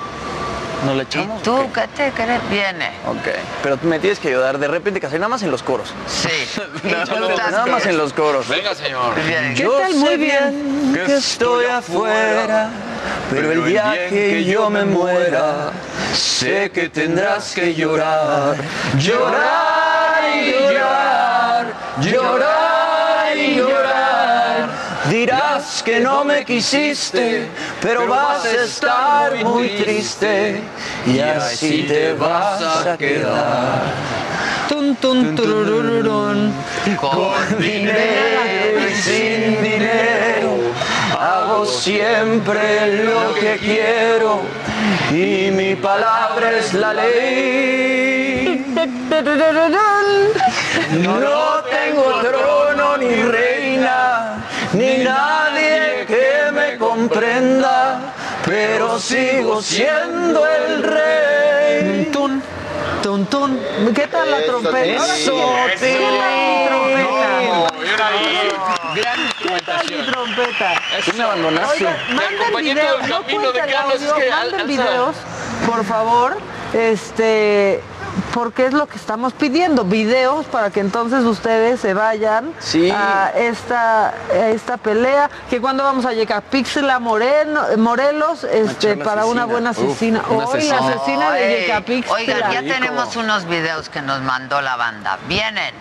R: ¿No le
A: ¿Y
R: echamos?
A: tú
R: qué?
A: qué te crees? Viene.
R: Ok, pero me tienes que ayudar de repente, casi nada más en los coros.
A: Sí. *laughs* ¿Y tú
R: Nada más en los coros.
S: Venga, señor.
A: Bien.
N: ¿Qué
R: Yo
N: tal? Muy
R: sé
N: bien.
R: que estoy afuera, pero el día que yo me muera, sé que tendrás que llorar, llorar y llorar, llorar. Dirás que no me quisiste, pero vas a estar muy triste y así te vas a quedar.
N: Tun, tun.
A: Con
R: dinero y sin dinero. Hago siempre lo que quiero y mi palabra es la ley. *laughs* No tengo trono ni reina, ni nadie que me comprenda, pero sigo siendo el rey.
N: Tun, tun, tun. ¿Qué tal la trompeta?
R: Eso,
N: ¿Qué tal mi trompeta?
S: Bien ahí. Gran
N: ¿Qué tal mi trompeta?
R: Tú me abandonaste.
N: Oigan, manden videos, no cuenta el audio,
S: es
N: manden videos, por favor, este, porque es lo que estamos pidiendo, videos para que entonces ustedes se vayan
R: Sí.
N: a esta, a esta pelea, que cuando vamos a llegar, Pixela Moreno, Morelos, este, para una
R: asesina.
N: buena
O: Uf,
N: asesina.
O: una
N: Hoy la
O: asesina.
N: asesina de
A: Ay,
N: Yecapixtla.
A: Oigan, ya tenemos unos videos que nos mandó la banda. Vienen.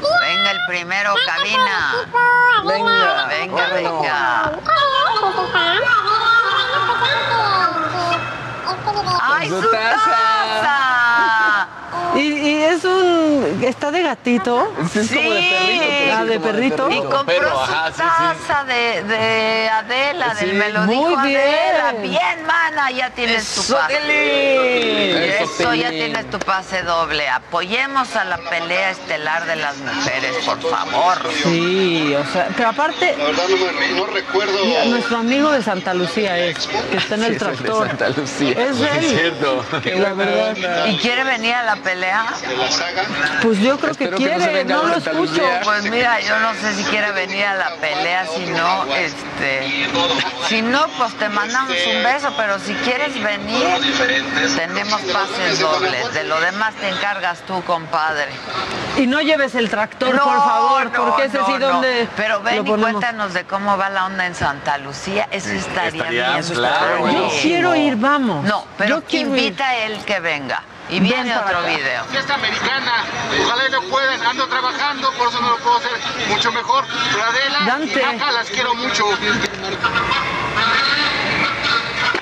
A: Venga el primero, cabina.
R: Venga,
A: Venga, venga. ¡Ay, su
O: Su taza!
N: Y, y es un. está de gatito.
A: Sí.
N: Ah, de perrito.
A: Y compró
S: Pero,
A: su
S: ajá, sí, sí.
A: taza de, de Adela,
O: Sí.
A: del Me lo
N: Muy bien.
A: Adela. Bien, mana, ya tienes tu
R: Eso,
A: pase.
R: Tilín.
A: Eso, ya tienes tu pase doble. Apoyemos a la pelea estelar de las mujeres, por favor.
N: Sí, o sea, pero aparte,
Q: La verdad no, me- no recuerdo.
N: nuestro amigo de Santa Lucía es, que está en el tractor.
O: Santa Lucía.
N: Es él.
S: Es cierto.
N: La verdad.
A: ¿Y quiere venir a la pelea?
Q: De la saga.
N: Pues yo creo
O: Espero
N: que
O: que no se
N: quiere, no, lo escucho.
A: Pues mira, yo no sé si quiere venir a la pelea, si no, este, si no, pues te mandamos un beso, pero si quieres venir, tenemos pases dobles. De lo demás te encargas tú, compadre.
N: Y no lleves el tractor,
A: No,
N: por favor,
A: no,
N: porque ese
A: no,
N: sí
A: no.
N: donde
A: Pero ven
N: lo
A: y cuéntanos de cómo va la onda en Santa Lucía. Eso estaría,
S: Estaría
A: bien.
S: claro.
N: Yo quiero ir, vamos.
A: No, pero
N: Yo quiero ir.
A: invita a él que venga. Y viene otro
Y: acá.
A: video.
Y: Fiesta americana. Ojalá y lo puedan. Ando trabajando, por eso no lo puedo hacer mucho mejor. Pero Adela
N: Dante.
Y: y Maca las quiero mucho.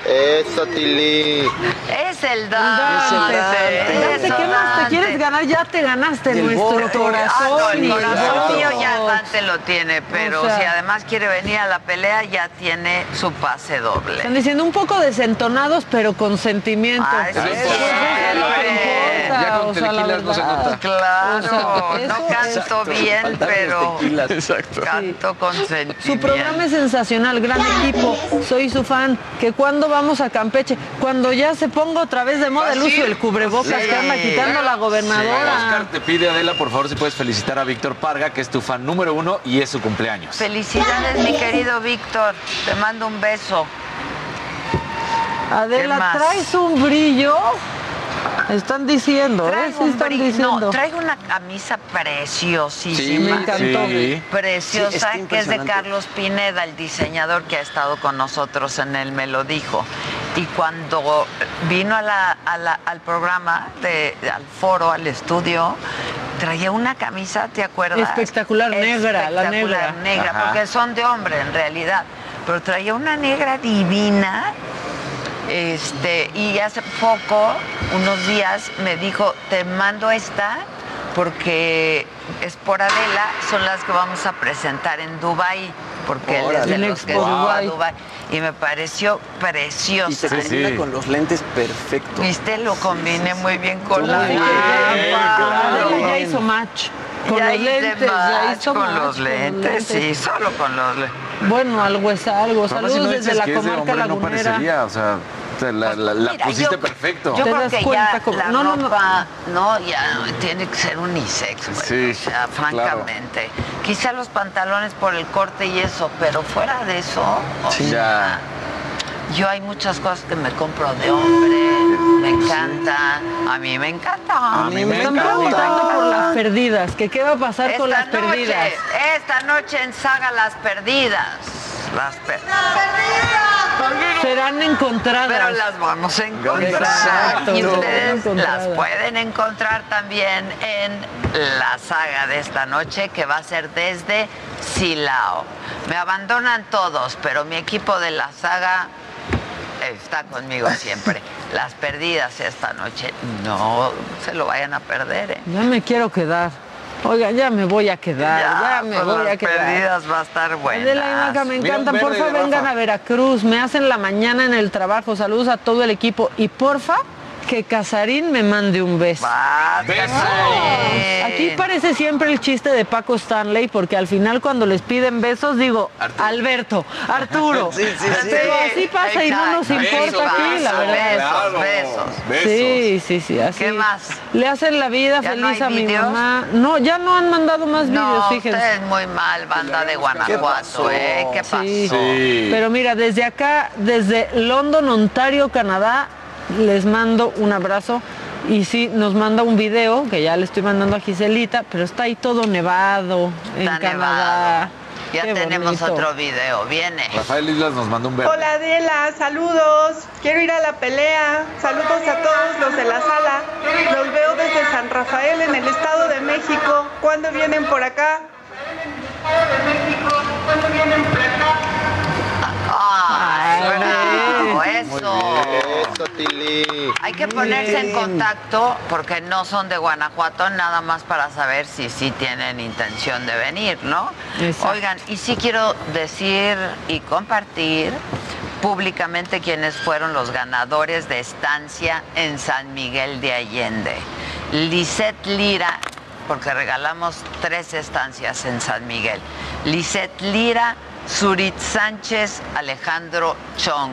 Z: Eso, Tili.
A: Es el
N: Dante.
A: Dante.
N: Dante,
A: Eso,
N: ¿qué más te
A: Dante.
N: quieres ganar? Ya te ganaste
A: el
N: nuestro corazón.
A: Ah, no, el corazón mío ya Dante lo tiene, pero
N: O sea-
A: si además quiere venir a la pelea, ya tiene su pase doble.
N: Están diciendo un poco desentonados, pero con sentimiento.
A: Ay, sí,
N: Eso
A: sí,
N: es lo que
A: sí.
N: importa,
A: Ya con
N: o sea, la
A: tequilas no se
N: verdad.
A: nota. Claro,
N: O sea,
A: no
N: eso
A: canto
N: es-
A: bien, pero
S: Exacto.
A: canto con sentimiento.
N: Su programa es sensacional, gran equipo, soy su fan. Que cuando vamos a Campeche, cuando ya se ponga otra vez de moda el uso del cubrebocas
S: Sí.
N: que anda quitando la gobernadora.
S: Oscar te pide, Adela, por favor, si puedes felicitar a Víctor Parga, que es tu fan número uno y es su cumpleaños.
A: Felicidades, mi querido Víctor. Te mando un beso. ¿Qué
N: Adela, traes un brillo. Están diciendo, ¿eh?
A: Traigo
N: Sí
A: un
N: están diciendo.
A: No, traigo una camisa preciosísima.
N: Sí, me encantó. Sí.
A: Preciosa,
N: Sí,
A: que es de. Carlos Pineda, el diseñador que ha estado con nosotros en el Me lo dijo. Y cuando vino a la- a la- al programa, de, al foro, al estudio, traía una camisa, ¿te acuerdas?
N: Espectacular, negra, la
A: Espectacular,
N: negra.
A: negra,
N: Ajá.
A: porque son de hombre en realidad. Pero traía una negra divina este, y hace poco, unos días, me dijo, te mando esta porque es por Adela, son las que vamos a presentar en Dubai porque él es de los que va a.
R: Dubái.
A: Y me pareció preciosa.
R: Y se combina con los lentes perfecto.
A: Viste, lo combiné muy bien con la
N: ya hizo match. Con
A: Ya
N: los
A: hice
N: lentes, ya
A: con
N: match
A: los lentes, sí, solo con los lentes.
N: Bueno, algo es algo. Saludos
S: si no
N: desde la comarca
S: hombre, no
N: lagunera.
S: parecería, o sea, te la, la- la
A: Mira,
S: pusiste
A: yo-
S: perfecto.
A: Yo
N: ¿Te
A: creo
N: das
A: que
N: cuenta
A: ya la
N: no, no, no.
A: ropa, no, ya tiene que ser unisex, güey.
S: Sí,
A: o sea,
S: claro.
A: francamente. Quizá los pantalones por el corte y eso, pero fuera de eso, o
S: Sí.
A: sea, yo hay muchas cosas que me compro de hombre, me encanta, a mí me encanta.
S: A mí me
N: Están
S: encanta.
N: preguntando por las perdidas, que qué va a pasar con las
A: noche,
N: perdidas.
A: Esta noche en Saga Las Perdidas. Las perdidas.
N: Serán encontradas.
A: Pero las vamos a encontrar.
N: Exacto,
A: y ustedes las pueden encontrar también en la saga de esta noche, que va a ser desde Silao. Me abandonan todos, pero mi equipo de la saga está conmigo siempre. Las perdidas esta noche. No se lo vayan a perder, ¿eh?
N: Ya me quiero quedar. Oigan, ya me voy a quedar, ya, me
A: con
N: voy
A: las
N: a quedar.
A: perdidas va a estar buena.
N: Maca, me
A: verde
N: Porfa, vengan
A: Rafa.
N: a Veracruz. Me hacen la mañana en el trabajo. Saludos a todo el equipo. Y porfa, que Casarín me mande un beso. Aquí parece siempre el chiste de Paco Stanley, porque al final cuando les piden besos digo, Alberto, Arturo.
R: Sí, sí, sí.
N: Pero así pasa y no nos importa aquí, la
A: Besos,
N: verdad.
A: besos, besos.
N: Sí, sí, sí. Así.
A: ¿Qué más?
N: Le hacen la vida
A: ¿Ya
N: feliz
A: no
N: a mi
A: videos?
N: mamá. No, ya no han mandado más
A: No,
N: videos, fíjense.
A: ustedes muy mal, banda de Guanajuato, ¿eh? ¿Qué pasó?
N: Sí. Pero mira, desde acá, desde London, Ontario, Canadá, les mando un abrazo. Y sí, nos manda un video que ya le estoy mandando a Giselita, pero está ahí todo nevado en
A: Está
N: Canadá.
A: nevado. Ya
N: Qué
A: tenemos
N: bonito.
A: otro video, viene.
S: Rafael Islas nos mandó un verde.
U: Hola Adela, saludos. Quiero ir a la pelea. Saludos a todos los de la sala. Los veo desde San Rafael en el Estado de México. ¿Cuándo vienen por acá?
A: Eso.
Z: bien. Eso, Tili.
A: Hay que ponerse en contacto porque no son de Guanajuato, nada más para saber si sí tienen intención de venir, ¿no?
N: Exacto.
A: Oigan, y sí quiero decir y compartir públicamente quiénes fueron los ganadores de estancia en San Miguel de Allende. Lisette Lira, porque regalamos tres estancias en San Miguel. Lisette Lira, Surit Sánchez, Alejandro Chong.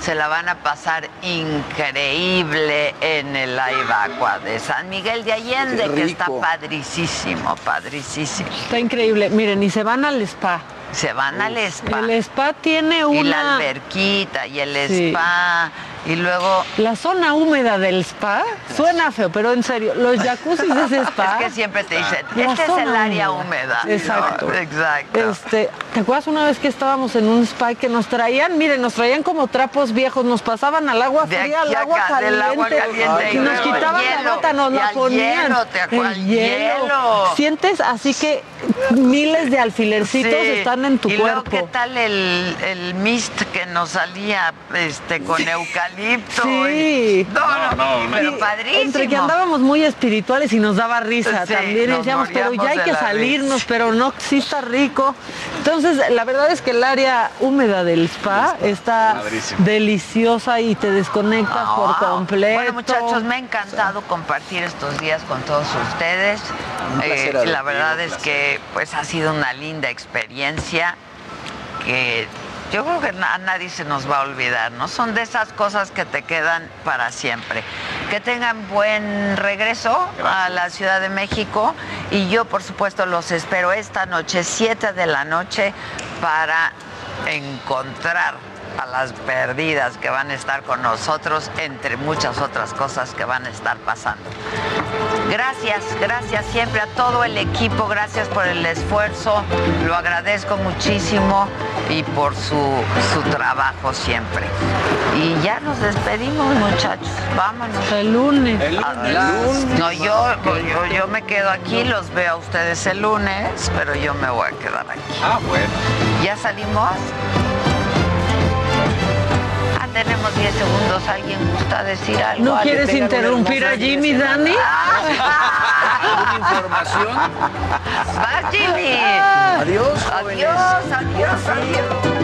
A: Se la van a pasar increíble en el Aibacua de San Miguel de Allende, que está padricísimo, padricísimo.
N: Está increíble. Miren, y se van al spa.
A: Se van al spa.
N: El spa tiene
A: Y la
N: una...
A: alberquita y el
N: Sí.
A: spa Y luego...
N: La zona húmeda del spa suena feo, pero en serio, los jacuzzis de ese *laughs* spa...
A: Es que siempre te dicen, este es el área húmeda.
N: Exacto.
A: ¿no? Exacto.
N: Este, ¿Te acuerdas una vez que estábamos en un spa que nos traían, miren, nos traían como trapos viejos, nos pasaban al agua
A: De
N: fría, al agua
A: acá,
N: caliente,
A: del agua caliente,
N: y
A: y
N: nos
A: luego
N: quitaban
A: hielo,
N: la bata, nos
A: y
N: la ponían.
A: hielo, ¿te acuerdas?
N: El
A: Hielo.
N: Sientes así que miles de alfilercitos
A: Sí.
N: están en tu
A: y luego,
N: cuerpo.
A: ¿qué tal el, el mist que nos salía este, con eucalipto?
N: Sí.
A: Y- No, no, pero padrísimo.
N: Entre que andábamos muy espirituales y nos daba risa
A: Sí,
N: también. Decíamos, pero ya hay que salirnos,
A: risa.
N: pero no, sí está rico. Entonces, la verdad es que el área húmeda del spa, está deliciosa y te desconectas por completo.
A: Bueno, muchachos, me ha encantado compartir estos días con todos ustedes.
R: Un placer,
A: Eh, la verdad es que pues ha sido una linda experiencia que yo creo que a nadie se nos va a olvidar, ¿no? Son de esas cosas que te quedan para siempre. Que tengan buen regreso a la Ciudad de México y yo por supuesto los espero esta noche, 7 de la noche, para encontrar a las perdidas que van a estar con nosotros, entre muchas otras cosas que van a estar pasando. Gracias, gracias siempre a todo el equipo, gracias por el esfuerzo, lo agradezco muchísimo y por su, su trabajo siempre. Y ya nos despedimos muchachos, vámonos.
N: El lunes.
A: No, yo, yo, yo me quedo aquí, los veo a ustedes el lunes, pero yo me voy a quedar aquí.
S: Ah, bueno.
A: ¿Ya salimos? Ah, tenemos 10 segundos. ¿Alguien gusta decir algo?
N: ¿No
A: ¿Alguien
N: quieres interrumpir a Jimmy, Dani?
O: ¿Una información?
A: ¡Va, Jimmy!
R: Adiós, jóvenes.
A: Adiós, adiós, adiós.